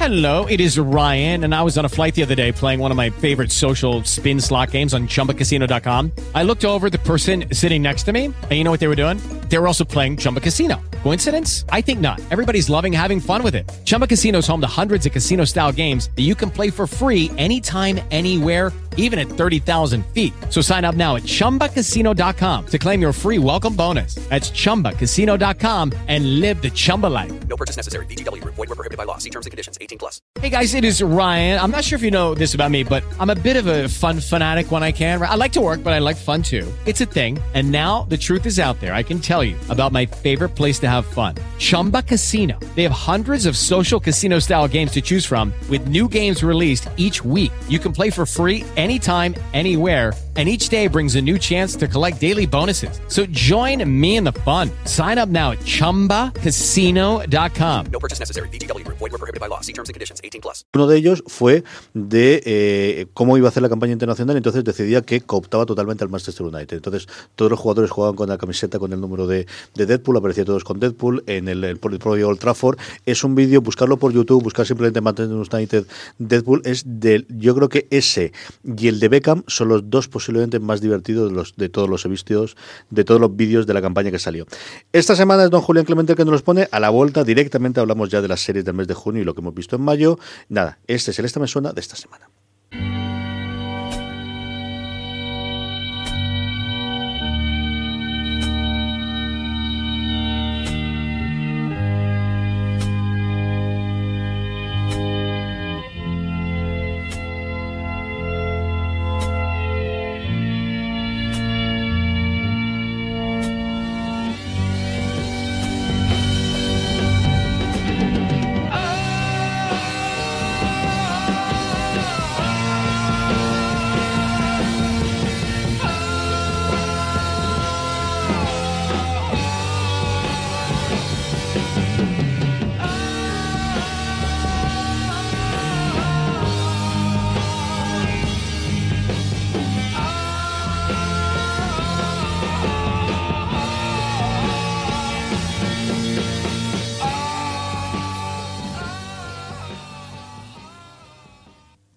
Hello, it is Ryan, and I was on a flight the other day playing one of my favorite social spin slot games on chumbacasino.com. I looked over the person sitting next to me, and you know what they were doing? They were also playing Chumba Casino. Coincidence? I think not. Everybody's loving having fun with it. Chumba Casino is home to hundreds of casino style games that you can play for free anytime, anywhere, even at 30,000 feet. So sign up now at chumbacasino.com to claim your free welcome bonus. That's chumbacasino.com and live the Chumba life. No purchase necessary. DTW, void, were prohibited by law. See terms and conditions 18 plus. Hey guys, it is Ryan. I'm not sure if you know this about me, but I'm a bit of a fun fanatic when I can. I like to work, but I like fun too. It's a thing. And now the truth is out there. I can tell you about my favorite place to have fun Chumba Casino. They have hundreds of social casino style games to choose from, with new games released each week. You can play for free anytime, anywhere and each day brings a new chance to collect daily bonuses. So join me in the fun. Sign up now at ChumbaCasino.com. No purchase necessary. BGW. Void were prohibited by law. See terms and conditions. 18 plus. Uno de ellos fue de eh, cómo iba a hacer la campaña internacional. Entonces decidía que cooptaba totalmente al Manchester United. Entonces todos los jugadores jugaban con la camiseta con el número de, de Deadpool. Aparecía todos con Deadpool en el, el, el propio Old Trafford. Es un vídeo, buscarlo por YouTube, buscar simplemente Manchester United Deadpool. Es del, yo creo que ese y el de Beckham son los dos posibles posiblemente más divertido de, los, de todos los vídeos, de todos los vídeos de la campaña que salió. Esta semana es don Julián Clemente el que nos los pone. A la vuelta directamente hablamos ya de las series del mes de junio y lo que hemos visto en mayo. Nada, este es el Esta Me Suena de esta semana.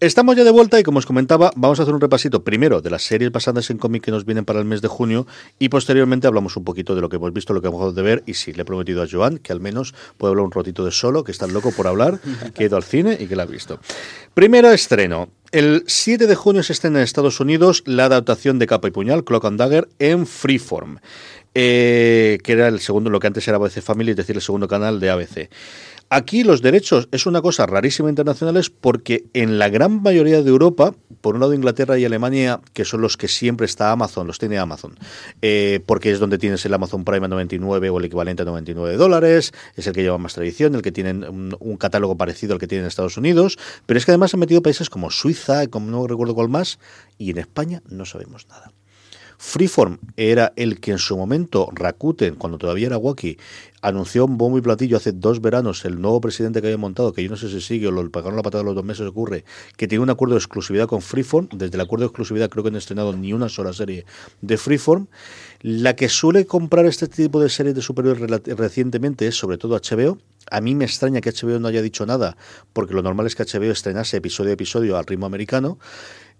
Estamos ya de vuelta y como os comentaba, vamos a hacer un repasito primero de las series basadas en cómic que nos vienen para el mes de junio y posteriormente hablamos un poquito de lo que hemos visto, lo que hemos de ver y sí, le he prometido a Joan que al menos puede hablar un ratito de solo, que está loco por hablar, que ha ido al cine y que la ha visto. Primero estreno. El 7 de junio se estrena en Estados Unidos la adaptación de Capa y Puñal, Clock and Dagger, en Freeform, eh, que era el segundo, lo que antes era ABC Family, es decir, el segundo canal de ABC. Aquí los derechos es una cosa rarísima internacionales porque en la gran mayoría de Europa, por un lado Inglaterra y Alemania, que son los que siempre está Amazon, los tiene Amazon, eh, porque es donde tienes el Amazon Prime a 99 o el equivalente a 99 dólares, es el que lleva más tradición, el que tienen un, catálogo parecido al que tienen en Estados Unidos, pero es que además han metido países como Suiza, como no recuerdo cuál más, y en España no sabemos nada. Freeform era el que en su momento Rakuten, cuando todavía era Wacky, anunció un bombo y platillo hace dos veranos el nuevo presidente que había montado, que yo no sé si sigue o lo pagaron la patada de los dos meses ocurre, que tiene un acuerdo de exclusividad con Freeform. Desde el acuerdo de exclusividad creo que no han estrenado ni una sola serie de Freeform. La que suele comprar este tipo de series de superhéroes recientemente es sobre todo HBO. A mí me extraña que HBO no haya dicho nada, porque lo normal es que HBO estrenase episodio a episodio al ritmo americano.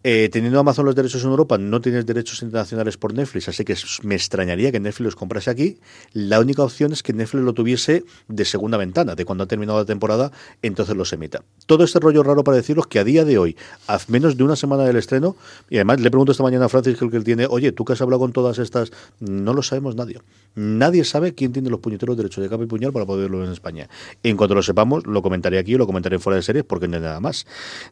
Eh, teniendo Amazon los derechos en Europa, no tienes derechos internacionales por Netflix, así que me extrañaría que Netflix los comprase aquí. La única opción es que Netflix lo tuviese de segunda ventana, de cuando ha terminado la temporada, entonces los emita. Todo este rollo raro para deciros que a día de hoy, a menos de una semana del estreno, y además le pregunto esta mañana a Francis, que el que él tiene, oye, tú que has hablado con todas estas, no lo sabemos nadie. Nadie sabe quién tiene los puñeteros derechos de capa y puñal para poder verlo en España. En cuanto lo sepamos, lo comentaré aquí o lo comentaré fuera de series porque no hay nada más.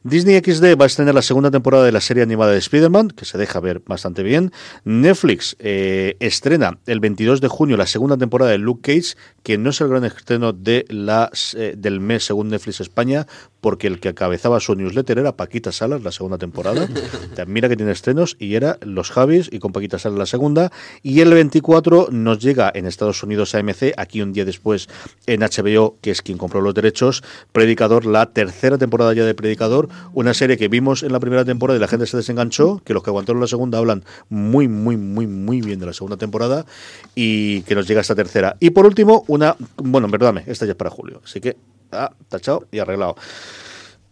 Disney XD va a estrenar la segunda temporada de la serie animada de Spider-Man, que se deja ver bastante bien. Netflix eh, estrena el 22 de junio la segunda temporada de Luke Cage, que no es el gran estreno de las, eh, del mes según Netflix España, porque el que acabezaba su newsletter era Paquita Salas, la segunda temporada. Te- Mira que tiene estrenos y era Los Javis y con Paquita Salas la segunda. Y el 24 nos llega en Estados Unidos AMC, aquí un día después en HBO, que es quien compró los derechos, Predicador, la tercera temporada ya de Predicador, una serie que vimos en la primera temporada y la gente se desenganchó, que los que aguantaron la segunda hablan muy, muy, muy, muy bien de la segunda temporada y que nos llega esta tercera. Y por último, una, bueno, perdóname, esta ya es para julio, así que, ah, tachado y arreglado.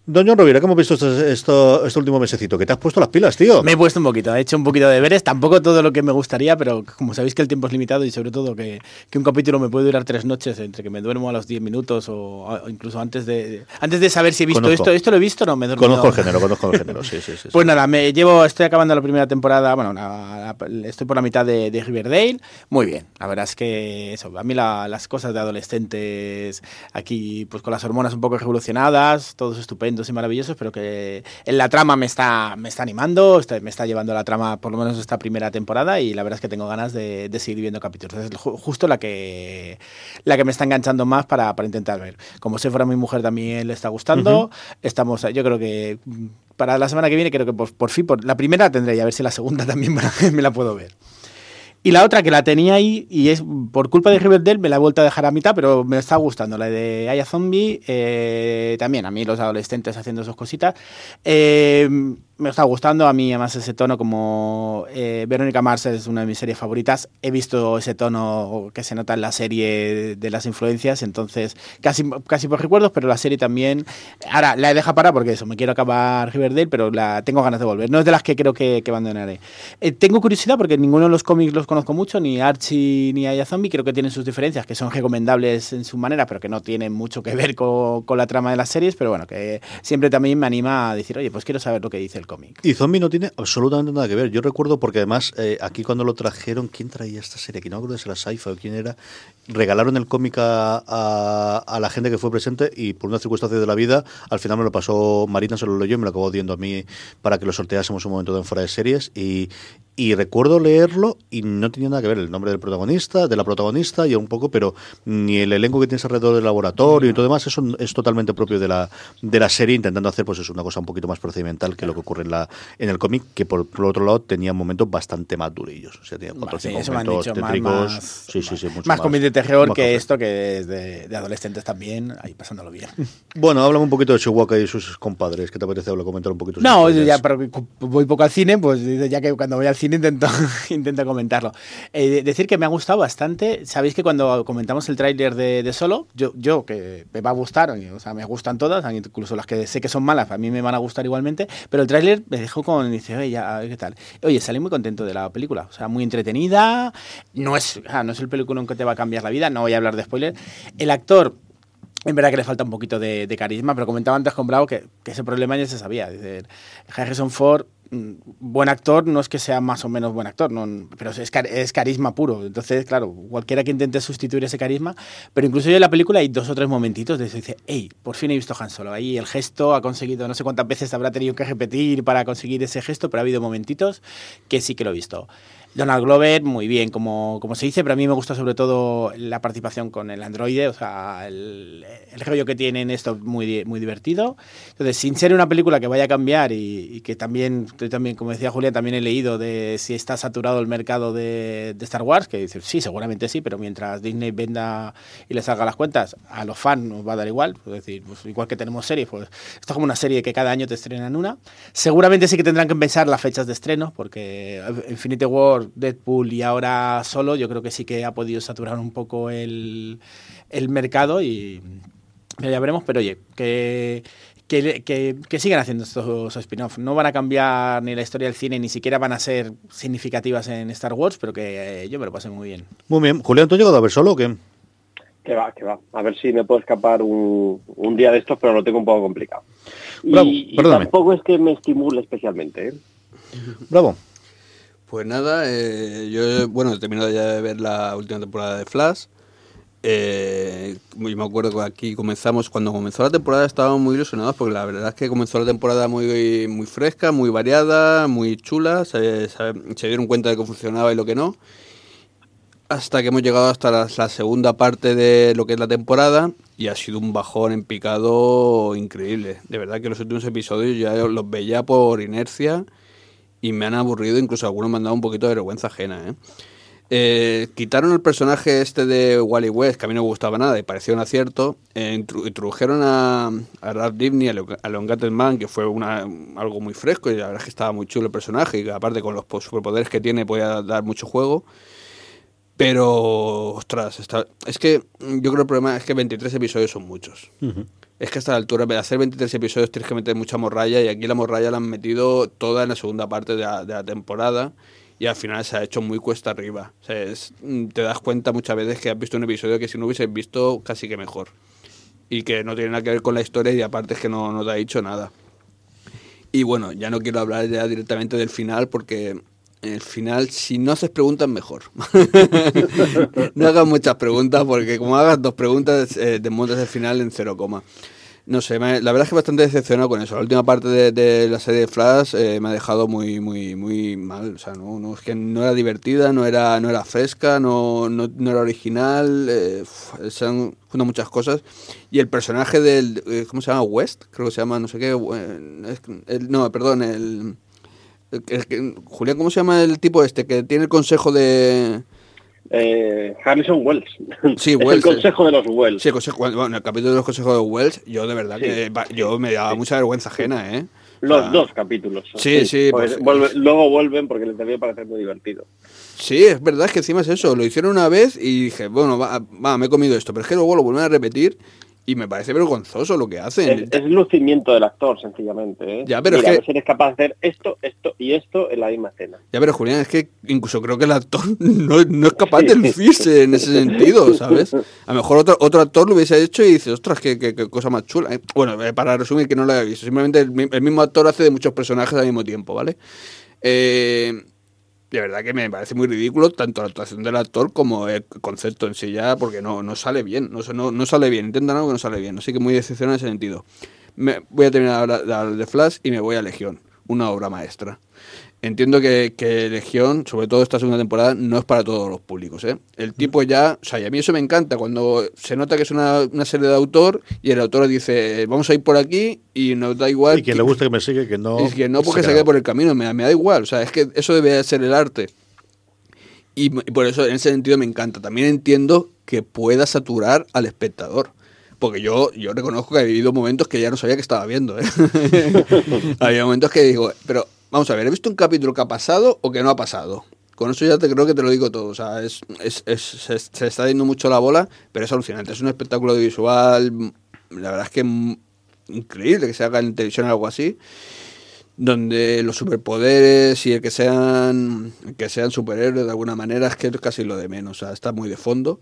John Rovira, ¿cómo hemos visto esto, esto- este último mesecito? Que te has puesto las pilas, tío. Me he puesto un poquito, he hecho un poquito de deberes, tampoco todo lo que me gustaría, pero como sabéis que el tiempo es limitado y sobre todo que, que un capítulo me puede durar tres noches, entre que me duermo a los 10 minutos o, o incluso antes de antes de saber si he visto Conozco. esto, esto lo he visto, no me he dormido. Conozco el género, conozco el género, sí, sí, sí. sí. Pues nada, me llevo, estoy acabando la primera temporada, bueno, la- la- estoy por la mitad de, de Riverdale, muy bien, la verdad es que eso, a mí la- las cosas de adolescentes aquí, pues con las hormonas un poco revolucionadas, todos estupendos y maravillosos, pero que en la trama me está, me está animando, está- me está llevando la trama por lo menos esta primera temporada y la verdad es que tengo ganas de, de seguir viendo capítulos, es ju- justo la que, la que me está enganchando más para, para intentar ver. Como si fuera mi mujer también le está gustando, estamos, yo creo que para la semana que viene creo que por, por fin, por, la primera tendré y a ver si la segunda también me la puedo ver. Y la otra que la tenía ahí y es por culpa de Riverdale me la he vuelto a dejar a mitad, pero me está gustando. La de Aya Zombie, eh, también a mí los adolescentes haciendo sus cositas. Eh, me está gustando, a mí además ese tono como eh, Verónica Mars es una de mis series favoritas. He visto ese tono que se nota en la serie de las influencias, entonces casi, casi por recuerdos, pero la serie también... Ahora la he dejado para porque eso, me quiero acabar Riverdale, pero la tengo ganas de volver. No es de las que creo que, que abandonaré. Eh, tengo curiosidad porque ninguno de los cómics los conozco mucho, ni Archie ni Aya Zombie, creo que tienen sus diferencias, que son recomendables en su manera, pero que no tienen mucho que ver con, con la trama de las series, pero bueno, que siempre también me anima a decir, oye, pues quiero saber lo que dice el Y Zombie no tiene absolutamente nada que ver. Yo recuerdo porque además eh, aquí cuando lo trajeron, ¿quién traía esta serie? Que no acuerdo si era Saifa o quién era. Regalaron el cómic a, a- la gente que fue presente y por una circunstancia de la vida, al final me lo pasó Marina, se lo leyó y me lo acabó dando a mí para que lo sorteásemos un momento de en fuera de series. Y, y recuerdo leerlo y no tenía nada que ver el nombre del protagonista, de la protagonista y un poco, pero ni el elenco que tienes alrededor del laboratorio y todo demás, eso es totalmente propio de la, de la serie, intentando hacer pues es una cosa un poquito más procedimental que lo que ocurre en la en el cómic, que por, por otro lado tenía momentos bastante más durillos. O sea, tenía cuatro Sí, momentos más, tétricos. más, sí, sí, sí, mucho más cómic de terror más que esto, que es de, de adolescentes también, ahí pasándolo bien. Bueno, háblame un poquito de Chihuahua y sus compadres. ¿Qué te apetece hablar, comentar un poquito? No, yo ya pero voy poco al cine, pues ya que cuando voy al cine intento, intento comentarlo. Eh, de- decir que me ha gustado bastante. Sabéis que cuando comentamos el tráiler de, Solo, yo, yo que me va a gustar, o sea, me gustan todas, incluso las que sé que son malas, a mí me van a gustar igualmente, pero el tráiler me dejó con, dice, oye, ya, ¿qué tal? Oye, salí muy contento de la película, o sea, muy entretenida, no es, no es el película que te va a cambiar la vida, no voy a hablar de spoiler. El actor en verdad que le falta un poquito de, carisma, pero comentaba antes con Bravo que, ese problema ya se sabía. Dice, Harrison Ford, buen actor, no es que sea más o menos buen actor, no, pero es, es, carisma puro. Entonces, claro, cualquiera que intente sustituir ese carisma, pero incluso yo en la película hay dos o tres momentitos de dice, hey, por fin he visto Han Solo. Ahí el gesto ha conseguido, no sé cuántas veces habrá tenido que repetir para conseguir ese gesto, pero ha habido momentitos que sí que lo he visto. Donald Glover, muy bien, como, como se dice, pero a mí me gusta sobre todo la participación con el androide, o sea, el, el rollo que tiene en esto muy, muy divertido. Entonces, sin ser una película que vaya a cambiar y, que también, también, como decía Julia, también he leído de si está saturado el mercado de, Star Wars, que dice, sí, seguramente sí, pero mientras Disney venda y le salga las cuentas, a los fans nos va a dar igual, decir, pues igual que tenemos series, pues esto es como una serie que cada año te estrenan una. Seguramente sí que tendrán que pensar las fechas de estreno, porque Infinity War Deadpool y ahora solo, yo creo que sí que ha podido saturar un poco el, mercado y ya veremos, pero oye, que, que, sigan haciendo estos spin-offs. No van a cambiar ni la historia del cine, ni siquiera van a ser significativas en Star Wars, pero que eh, yo me lo pasé muy bien. Muy bien. Julián, ¿tú has llegado a ver solo o qué? Que va, que va. A ver si me puedo escapar un, día de estos, pero lo tengo un poco complicado. y, tampoco es que me estimule especialmente. ¿eh? Bravo. Pues nada, eh, yo bueno, he terminado ya de ver la última temporada de Flash. Eh, yo me acuerdo que aquí comenzamos, cuando comenzó la temporada estábamos muy ilusionados porque la verdad es que comenzó la temporada muy, muy fresca, muy variada, muy chula, se, dieron cuenta de cómo funcionaba y lo que no. Hasta que hemos llegado hasta la, la, segunda parte de lo que es la temporada y ha sido un bajón en picado increíble. De verdad que los últimos episodios ya los veía por inercia y me han aburrido, incluso algunos me han dado un poquito de vergüenza ajena. ¿eh? Eh, quitaron el personaje este de Wally West, que a mí no me gustaba nada y parecía un acierto. Eh, introdujeron a, a Ralph Dibny, a Leon Gattelman, que fue una, algo muy fresco y la verdad es que estaba muy chulo el personaje y aparte con los superpoderes que tiene podía dar mucho juego. Pero, ostras, es que yo creo que el problema es que 23 episodios son muchos es que hasta la altura, de hacer 23 episodios, tienes que meter mucha morralla y aquí la morralla la han metido toda en la segunda parte de la, temporada y al final se ha hecho muy cuesta arriba. O sea, mm, te das cuenta muchas veces que has visto un episodio que si no hubieses visto casi que mejor y que no tiene nada que ver con la historia y aparte es que no, no te ha dicho nada. Y bueno, ya no quiero hablar ya directamente del final porque el final, si no haces preguntas, mejor. no hagas muchas preguntas porque como hagas dos preguntas, eh, te montas el final en cero coma. No sé, la verdad es que bastante decepcionado con eso. La última parte de, la serie de Flash eh, me ha dejado muy, muy, muy mal. O sea, no, no, es que no era divertida, no era, no era fresca, no, no, no era original. Eh, se han juntado muchas cosas. Y el personaje del. Eh, ¿Cómo se llama? West, creo que se llama, no sé qué. El, no, perdón, el Julián, ¿cómo se llama el tipo este que tiene el consejo de... Eh, Harrison Wells. Sí, Wells. el consejo de los Wells. Sí, el, consejo, bueno, el capítulo de los consejos de Wells, yo de verdad que yo me daba mucha vergüenza ajena, ¿eh? Los dos capítulos. Sí, sí. Pues, luego vuelven porque les debía parecer muy divertido. Sí, es verdad es que encima es eso. Lo hicieron una vez y dije, bueno, va, va, me he comido esto. Pero es que luego lo vuelven a repetir y me parece vergonzoso lo que hacen. Es, lucimiento del actor, sencillamente. ¿eh? Ya, pero Mira, es que... eres capaz de hacer esto, esto y esto en la misma escena. Ya, pero Julián, es que incluso creo que el actor no, es capaz de lucirse en ese sentido, ¿sabes? A lo mejor otro, otro actor lo hubiese hecho y dices, ostras, qué, qué, cosa más chula. ¿eh? Bueno, eh, para resumir, que no lo haya visto. Simplemente el, el mismo actor hace de muchos personajes al mismo tiempo, ¿vale? Eh de verdad que me parece muy ridículo tanto la actuación del actor como el concepto en sí ya, porque no, no sale bien, no, no, no sale bien, intentan algo que no sale bien, así que muy decepcionado en ese sentido. Me, voy a terminar de Flash y me voy a Legión, una obra maestra. Entiendo que, que, Legión, sobre todo esta segunda temporada, no es para todos los públicos. ¿eh? El tipo ya, o sea, y a mí eso me encanta, cuando se nota que es una, una serie de autor y el autor dice, vamos a ir por aquí y nos da igual. Y que, le guste que me sigue, que no. Y que no porque se, quede por el camino, me, me, da igual. O sea, es que eso debe ser el arte. Y, por eso, en ese sentido, me encanta. También entiendo que pueda saturar al espectador. Porque yo, yo reconozco que he vivido momentos que ya no sabía que estaba viendo. ¿eh? Había momentos que digo, pero Vamos a ver, ¿he visto un capítulo que ha pasado o que no ha pasado? Con eso ya te creo que te lo digo todo. O sea, es, es, se, está dando mucho la bola, pero es alucinante. Es un espectáculo visual, la verdad es que increíble que se haga en televisión algo así, donde los superpoderes y el que sean, que sean superhéroes de alguna manera es que es casi lo de menos. O sea, está muy de fondo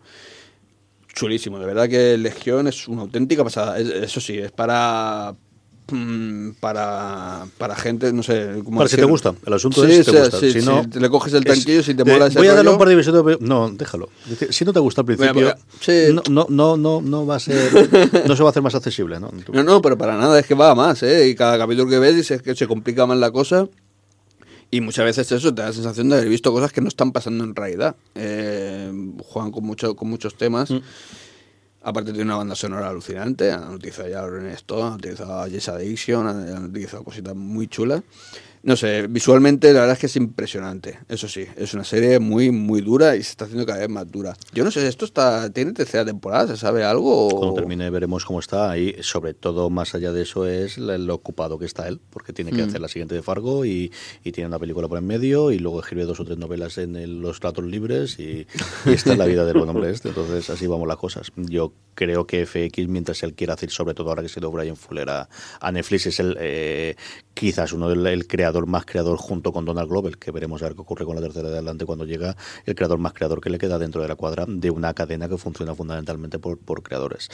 chulísimo. De verdad que Legión es una auténtica pasada. eso sí, es para mm, para, para gente, no sé. ¿cómo para si te gusta, el asunto es si te gusta. si, no, le coges el tanquillo, si te mola ese Voy a darle un par de visiones. No, déjalo. Si no te gusta al principio, no, no, no, no, va a ser. no se va a hacer más accesible, ¿no? No, no, pero para nada, es que va más, ¿eh? Y cada capítulo que ves dices que se complica más la cosa. Y muchas veces eso te da la sensación de haber visto cosas que no están pasando en realidad. Eh, juegan con, mucho, con muchos temas. Mm. Aparte tiene una banda sonora alucinante. Han utilizado ya René Stone, han utilizado Jess Addiction, han utilizado cositas muy chulas. No sé, visualmente la verdad es que es impresionante. Eso sí, es una serie muy, muy dura y se está haciendo cada vez más dura. Yo no sé, ¿esto está tiene tercera temporada? ¿Se sabe algo? Cuando termine veremos cómo está. Y sobre todo, más allá de eso, es lo ocupado que está él, porque tiene que mm. hacer la siguiente de Fargo y, tiene una película por en medio y luego escribe dos o tres novelas en los platos libres y, esta es la vida del buen hombre este. Entonces, así vamos las cosas. Yo creo que FX, mientras él quiera hacer, sobre todo ahora que se lo Brian Fuller a, Netflix, es el eh, quizás uno del creador más creador junto con Donald Glover, que veremos a ver qué ocurre con la tercera de adelante cuando llega el creador más creador que le queda dentro de la cuadra de una cadena que funciona fundamentalmente por, por creadores.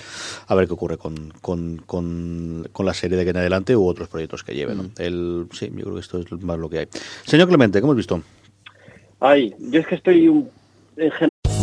A ver qué ocurre con, con, con, la serie de que en adelante u otros proyectos que lleven. Mm. El, sí, yo creo que esto es más lo que hay. Señor Clemente, ¿cómo has visto? Ay, yo es que estoy un,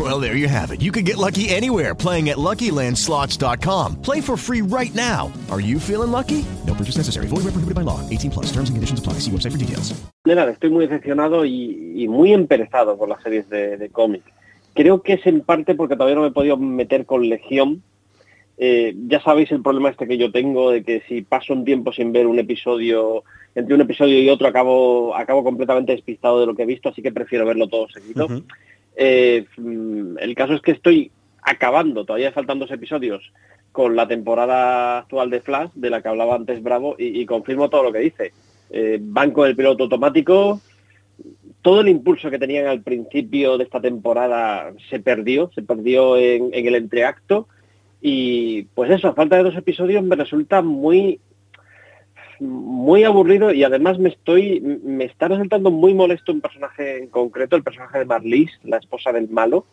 Well, there you have it. You can get lucky anywhere playing at LuckyLandSlots.com. Play for free right now. Are you feeling lucky? No purchase necessary. Void where prohibited by law. 18 plus. Terms and conditions apply. See website for details. Estoy muy decepcionado y, y muy emperezado por las series de, de cómic. Creo que es en parte porque todavía no me he podido meter con Legión Eh, ya sabéis el problema este que yo tengo de que si paso un tiempo sin ver un episodio, entre un episodio y otro acabo, acabo completamente despistado de lo que he visto, así que prefiero verlo todo seguido. Eh, mm, el caso es que estoy acabando, todavía faltan dos episodios, con la temporada actual de Flash, de la que hablaba antes Bravo, y, confirmo todo lo que dice. Eh, banco del piloto automático, todo el impulso que tenían al principio de esta temporada se perdió, se perdió en el entreacto y pues eso, a falta de dos episodios me resulta muy muy aburrido y además me estoy me está resultando muy molesto un personaje en concreto, el personaje de Marlies, la esposa del malo,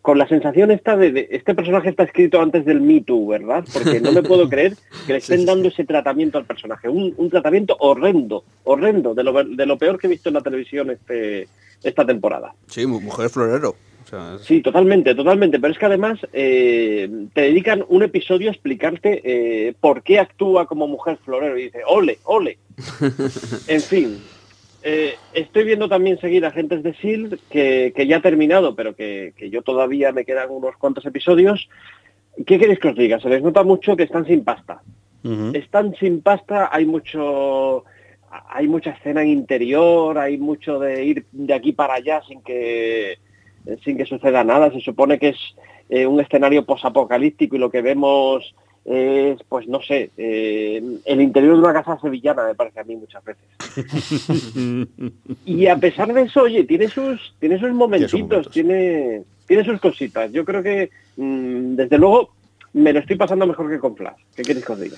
con la sensación esta de, este personaje está escrito antes del Me Too, ¿verdad? Porque no me puedo creer que le estén dando ese tratamiento al personaje, un, un tratamiento horrendo, horrendo, de lo, de lo peor que he visto en la televisión este, esta temporada. Sí, mujer florero. Sí, totalmente, totalmente. Pero es que además eh, te dedican un episodio a explicarte eh, por qué actúa como mujer florero y dice, ole, ole. en fin, eh, estoy viendo también seguir Agentes de SEAL, que, ya ha terminado, pero que, yo todavía me quedan unos cuantos episodios. ¿Qué queréis que os diga? Se les nota mucho que están sin pasta. Están sin pasta, hay mucho hay mucha escena en interior, hay mucho de ir de aquí para allá sin que sin que suceda nada. Se supone que es eh, un escenario posapocalíptico y lo que vemos es, pues no sé, eh, el interior de una casa sevillana, me parece a mí muchas veces. y a pesar de eso, oye, tiene sus, tiene sus momentitos, tiene, tiene sus cositas. Yo creo que, mm, desde luego, me lo estoy pasando mejor que con Flash. ¿Qué queréis que os diga?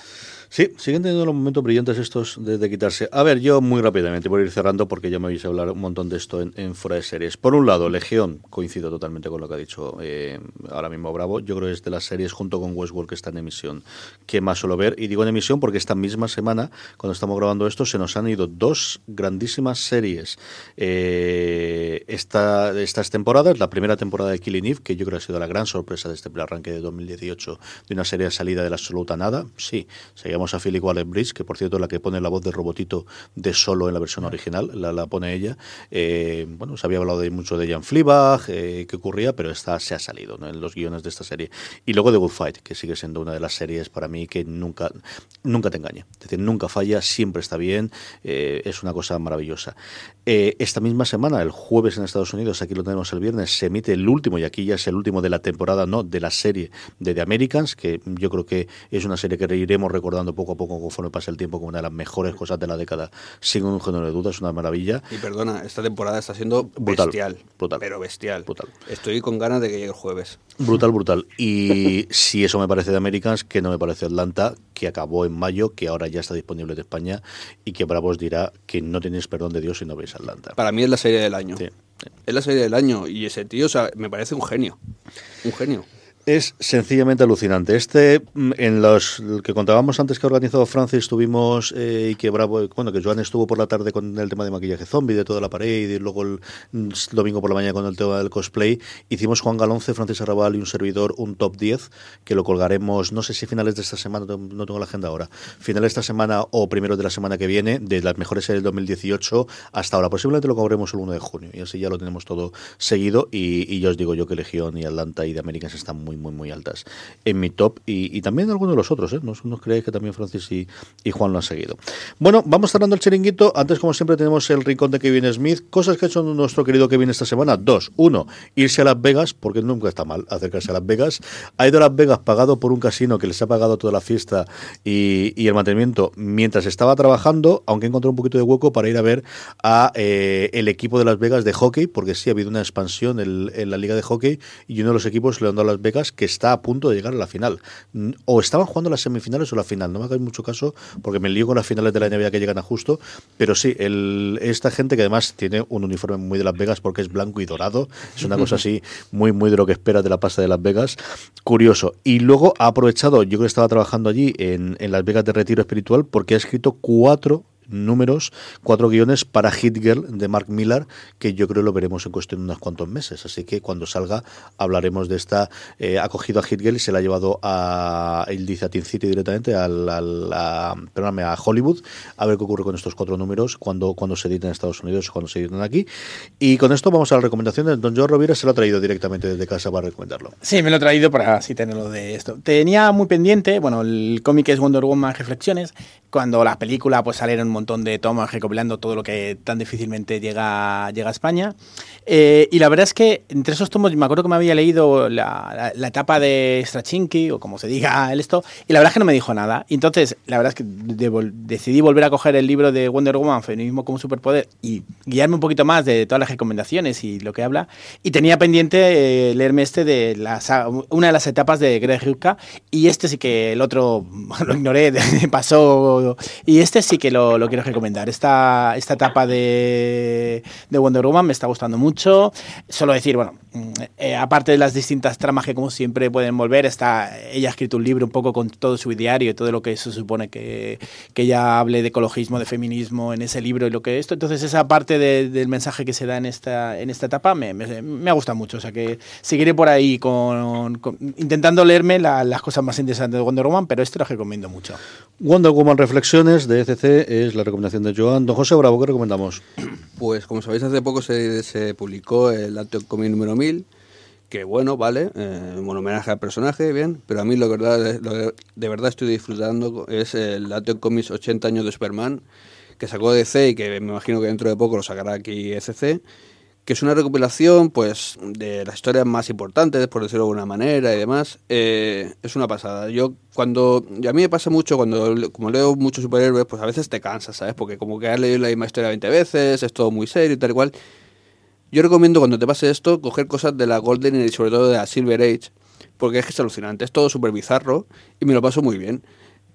Sí, siguen teniendo los momentos brillantes estos de, quitarse. A ver, yo muy rápidamente voy a ir cerrando porque ya me habéis hablado un montón de esto en, fuera de series. Por un lado, Legión, coincido totalmente con lo que ha dicho eh, ahora mismo Bravo. Yo creo que es de las series junto con Westworld que está en emisión que más suelo ver. Y digo en emisión porque esta misma semana, cuando estamos grabando esto, se nos han ido dos grandísimas series eh, esta, estas temporadas. La primera temporada de Killing Eve, que yo creo que ha sido la gran sorpresa de este arranque de 2018, de una serie salida de la absoluta nada. Sí, seguimos a Philip Waller-Bridge, que por cierto la que pone la voz de robotito de solo en la versión original, la, pone ella. Eh, bueno, se había hablado de mucho de Jan Fleabag, eh, que ocurría, pero esta se ha salido en los guiones de esta serie. Y luego The Good Fight, que sigue siendo una de las series para mí que nunca, nunca te engaña. Es decir, nunca falla, siempre está bien, eh, es una cosa maravillosa. esta misma semana, el jueves en Estados Unidos, aquí lo tenemos el viernes, se emite el último, y aquí ya es el último de la temporada, no, de la serie de The Americans, que yo creo que es una serie que iremos recordando poco a poco conforme pase el tiempo como una de las mejores cosas de la década, sin un género de duda, es una maravilla. Y perdona, esta temporada está siendo Brutal, bestial. brutal. Pero bestial. Brutal. Estoy con ganas de que llegue el jueves. Brutal, brutal. Y si eso me parece de Americans, que no me parece Atlanta, que acabó en mayo, que ahora ya está disponible en España y que Bravos dirá que no tenéis perdón de Dios si no veis Atlanta. Para mí es la serie del año. Sí. Es la serie del año y ese tío, o sea, me parece un genio. Un genio. Es sencillamente alucinante. Este, mm, en los que contábamos antes que ha organizado Francis, tuvimos eh, y que Bravo, bueno, que Joan estuvo por la tarde con el tema de maquillaje zombie, de toda la pared, y luego el mm, domingo por la mañana con el tema del cosplay. Hicimos Juan Galonce, Francis Arrabal y un servidor un top 10 que lo colgaremos, no sé si finales de esta semana, no tengo la agenda ahora, finales de esta semana o primeros de la semana que viene, de las mejores series del 2018 hasta ahora. Posiblemente lo colgaremos el 1 de junio y así ya lo tenemos todo seguido. Y, y ya os digo yo que Legión y Atlanta y de Americans están muy, muy, muy altas en mi top y, también algunos de los otros. ¿eh? No, no os creáis que también Francis y, Juan lo han seguido. Bueno, vamos cerrando el chiringuito. Antes, como siempre, tenemos el rincón de Kevin Smith. Cosas que ha hecho nuestro querido Kevin esta semana. Dos. Uno, irse a Las Vegas, porque nunca está mal acercarse a Las Vegas. Ha ido a Las Vegas pagado por un casino que les ha pagado toda la fiesta y, y el mantenimiento mientras estaba trabajando, aunque encontró un poquito de hueco para ir a ver a eh, el equipo de Las Vegas de hockey, porque sí ha habido una expansión en, en la liga de hockey y uno de los equipos le han dado a Las Vegas que está a punto de llegar a la final. O estaban jugando las semifinales o la final, no me hagáis mucho caso porque me lío con las finales de la NBA que llegan a justo, pero sí, el, esta gente que además tiene un uniforme muy de Las Vegas porque es blanco y dorado, es una cosa así muy, muy de lo que esperas de la pasta de Las Vegas, curioso. Y luego ha aprovechado, yo creo que estaba trabajando allí en, en Las Vegas de Retiro Espiritual porque ha escrito cuatro números, cuatro guiones para Hit Girl de Mark Millar, que yo creo lo veremos en cuestión de unos cuantos meses. Así que cuando salga hablaremos de esta. Eh, ha cogido a Hit Girl y se la ha llevado a. Él dice a Teen City directamente, al, a, perdóname, a Hollywood, a ver qué ocurre con estos cuatro números cuando, cuando se editen en Estados Unidos y cuando se editen aquí. Y con esto vamos a las recomendaciones. Don Joe Rovira se lo ha traído directamente desde casa para recomendarlo. Sí, me lo he traído para así tenerlo de esto. Tenía muy pendiente, bueno, el cómic es Wonder Woman Reflexiones, cuando la película pues salieron un montón de tomas recopilando todo lo que tan difícilmente llega, llega a España. Eh, y la verdad es que entre esos tomos, me acuerdo que me había leído la, la- la etapa de Strachinki, o como se diga el esto, y la verdad es que no me dijo nada. Entonces, la verdad es que de- decidí volver a coger el libro de Wonder Woman, Feminismo como Superpoder, y guiarme un poquito más de todas las recomendaciones y lo que habla. Y tenía pendiente eh, leerme este de la una de las etapas de Greg Rucka, y este sí que el otro lo ignoré, pasó. Y este sí que lo, lo quiero recomendar. Esta, esta etapa de, de Wonder Woman me está gustando mucho. Solo decir, bueno, mm, eh, aparte de las distintas tramas que como siempre pueden volver, está, ella ha escrito un libro un poco con todo su diario y todo lo que se supone que, que ella hable de ecologismo, de feminismo en ese libro y lo que esto. Entonces esa parte de- del mensaje que se da en esta, en esta etapa me, me, me ha gustado mucho. O sea que seguiré por ahí con, con- intentando leerme la- las cosas más interesantes de Wonder Woman, pero este lo recomiendo mucho. Wonder Woman Reflexiones de ECC es la recomendación de Joan. Don José Bravo, ¿qué recomendamos? Pues como sabéis, hace poco se, se publicó el Action Comic número 1000, que bueno, vale, eh, un homenaje al personaje, bien, pero a mí lo, que verdad, lo de verdad estoy disfrutando es el Action Comics 80 años de Superman, que sacó DC y que me imagino que dentro de poco lo sacará aquí ECC, que es una recopilación pues de las historias más importantes, por decirlo de alguna manera y demás. Eh, es una pasada. Yo cuando a mí me pasa mucho cuando como leo muchos superhéroes, pues a veces te cansas, ¿sabes? Porque como que has leído la misma historia 20 veces, es todo muy serio y tal y cual. Yo recomiendo cuando te pase esto coger cosas de la Golden y sobre todo de la Silver Age, porque es que es alucinante, es todo súper bizarro y me lo paso muy bien.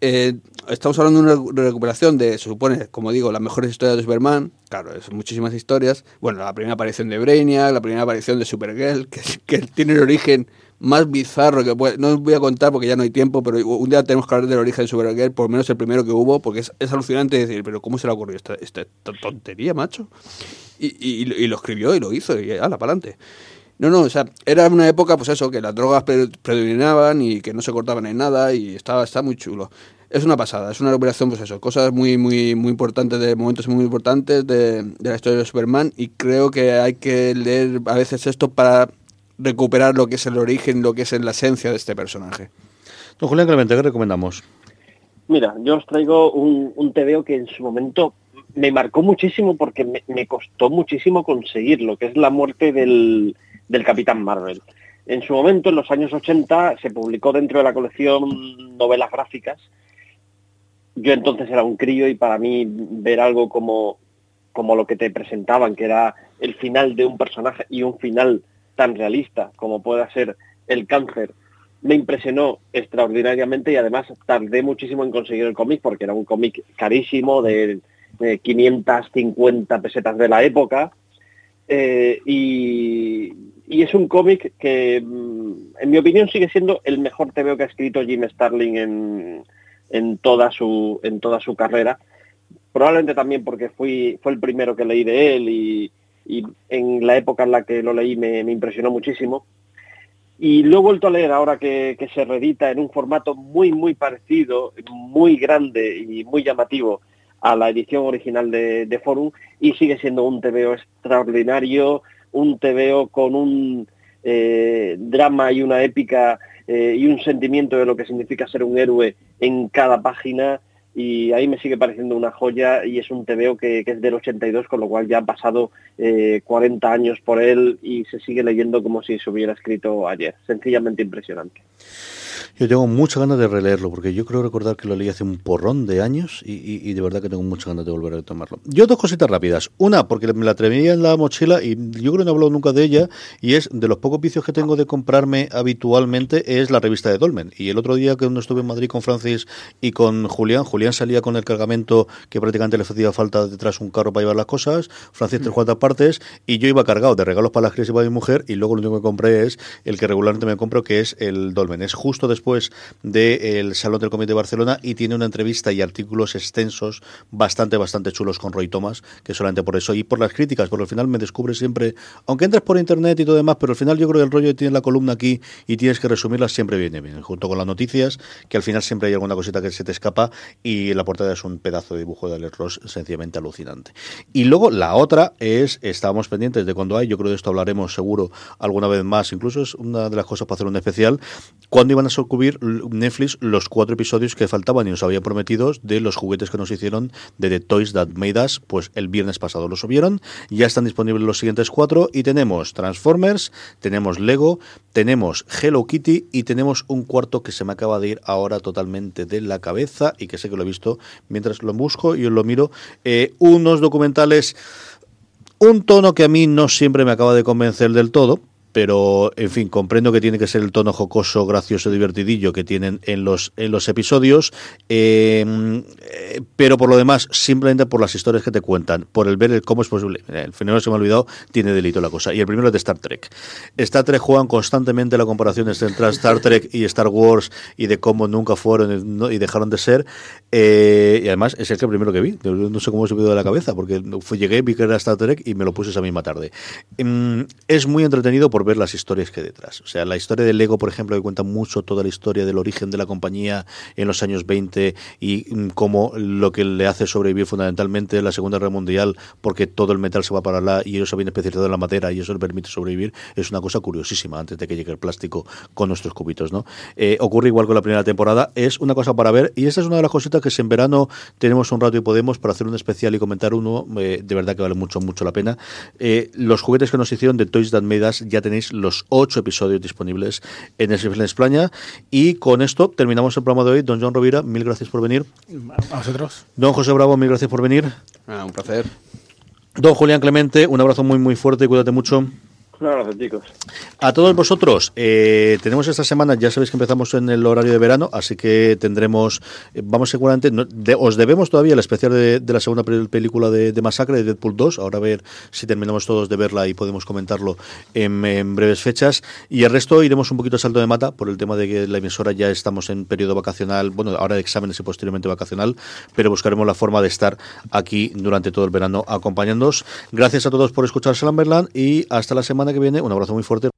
Eh, estamos hablando de una recu- recuperación de, se supone, como digo, las mejores historias de Superman. Claro, es muchísimas historias. Bueno, la primera aparición de Brainiac, la primera aparición de Supergirl, que, tiene el origen más bizarro que puede. No os voy a contar porque ya no hay tiempo, pero un día tenemos que hablar del origen de Supergirl, por lo menos el primero que hubo, porque es, alucinante decir, pero ¿cómo se le ocurrió esta, esta tontería, macho? Y, y- lo escribió y lo hizo, y ala, para adelante. No, no, o sea, era una época, pues eso, que las drogas pre- predominaban y que no se cortaban en nada y estaba, está muy chulo. Es una pasada, es una recuperación, pues eso, cosas muy, muy, muy importantes, de momentos muy importantes de, de la historia de Superman y creo que hay que leer a veces esto para recuperar lo que es el origen, lo que es la esencia de este personaje. Don Julián Clemente, ¿qué recomendamos? Mira, yo os traigo un, un TVO que en su momento me marcó muchísimo porque me, me costó muchísimo conseguirlo, que es la muerte del, del Capitán Marvel. en su momento, en los años 80, se publicó dentro de la colección novelas gráficas. Yo entonces era un crío y para mí ver algo como, como lo que te presentaban, que era el final de un personaje y un final tan realista como pueda ser el cáncer, me impresionó extraordinariamente y además tardé muchísimo en conseguir el cómic porque era un cómic carísimo de, 550 pesetas de la época eh, y, es un cómic que mm, en mi opinión sigue siendo el mejor TVO que ha escrito Jim Starling en, en, toda, su, en toda su carrera probablemente también porque fui, fue el primero que leí de él y, y en la época en la que lo leí me, impresionó muchísimo. Y lo he vuelto a leer ahora que, se reedita en un formato muy, muy parecido, muy grande y muy llamativo a la edición original de, Forum y sigue siendo un TVO extraordinario, un TVO con un eh, drama y una épica eh, y un sentimiento de lo que significa ser un héroe en cada página y ahí me sigue pareciendo una joya y es un TVO que, que es del 82, con lo cual ya han pasado 40 eh, años por él y se sigue leyendo como si se hubiera escrito ayer. Sencillamente impresionante. Yo tengo muchas ganas de releerlo, porque yo creo recordar que lo leí hace un porrón de años y, de verdad que tengo muchas ganas de volver a tomarlo. Yo dos cositas rápidas. Una, porque me la atreví en la mochila y yo creo que no he hablado nunca de ella, y es de los pocos vicios que tengo de comprarme habitualmente es la revista de Dolmen. Y el otro día que uno estuve en Madrid con Francis y con Julián, Julián salía con el cargamento que prácticamente le hacía falta detrás un carro para llevar las cosas, Francis tres cuartas partes, y yo iba cargado de regalos para las crisis y para mi mujer, y luego lo único que compré es el que regularmente me compro, que es el Dolmen. Es justo después después del Salón del Comité de Barcelona y tiene una entrevista y artículos extensos bastante, bastante chulos con Roy Thomas, que solamente por eso y por las críticas, porque al final me descubre siempre, aunque entres por internet y todo demás, pero al final yo creo que el rollo que tiene la columna aquí y tienes que resumirla siempre viene bien, junto con las noticias, que al final siempre hay alguna cosita que se te escapa y la portada es un pedazo de dibujo de Alex Ross sencillamente alucinante. Y luego la otra es, estábamos pendientes de cuando hay, yo creo de esto hablaremos seguro alguna vez más, incluso es una de las cosas para hacer un especial, cuando iban a cubrir Netflix los cuatro episodios que faltaban y nos había prometido de los juguetes que nos hicieron de The Toys That Made Us, pues el viernes pasado los subieron, ya están disponibles los siguientes cuatro y tenemos Transformers, tenemos Lego, tenemos Hello Kitty y tenemos un cuarto que se me acaba de ir ahora totalmente de la cabeza y que sé que lo he visto mientras lo busco y os lo miro, eh, unos documentales un tono que a mí no siempre me acaba de convencer del todo, pero en fin, comprendo que tiene que ser el tono jocoso, gracioso, divertidillo que tienen en los, en los episodios, em, eh, pero por lo demás, simplemente por las historias que te cuentan, por el ver el cómo es posible. El fenómeno se me ha olvidado, tiene delito la cosa. Y el primero es de Star Trek. Star Trek juegan constantemente la comparación entre Star Trek y Star Wars y de cómo nunca fueron y dejaron de ser. Eh, y además es el que primero que vi. No sé cómo se me dio de la cabeza, porque llegué, vi que era Star Trek y me lo puse esa misma tarde. Em, es muy entretenido ver las historias que hay detrás. O sea, la historia del Lego, por ejemplo, que cuenta mucho toda la historia del origen de la compañía en los años 20 y mm, cómo lo que le hace sobrevivir fundamentalmente la Segunda Guerra Mundial, porque todo el metal se va para allá y ellos se habían especializado en la madera y eso le permite sobrevivir, es una cosa curiosísima antes de que llegue el plástico con nuestros cubitos, ¿no? Eh, ocurre igual con la primera temporada, es una cosa para ver y esta es una de las cositas que si en verano tenemos un rato y podemos para hacer un especial y comentar uno, eh, de verdad que vale mucho, mucho la pena. Eh, los juguetes que nos hicieron de Toys That Made Us ya tenéis los ocho episodios disponibles en el España. Y con esto terminamos el programa de hoy. Don John Rovira, mil gracias por venir. A vosotros. Don José Bravo, mil gracias por venir. Ah, un placer. Don Julián Clemente, un abrazo muy, muy fuerte. Cuídate mucho. A todos vosotros, eh, tenemos esta semana, ya sabéis que empezamos en el horario de verano, así que tendremos, eh, vamos seguramente, os debemos todavía el especial de, la segunda película de, Masacre, de Deadpool 2, ahora a ver si terminamos todos de verla y podemos comentarlo en, breves fechas, y el resto iremos un poquito a salto de mata por el tema de que la emisora ya estamos en periodo vacacional, bueno, ahora de exámenes y posteriormente vacacional, pero buscaremos la forma de estar aquí durante todo el verano acompañándonos. Gracias a todos por escuchar Salamberland y hasta la semana que viene. Un abrazo muy fuerte.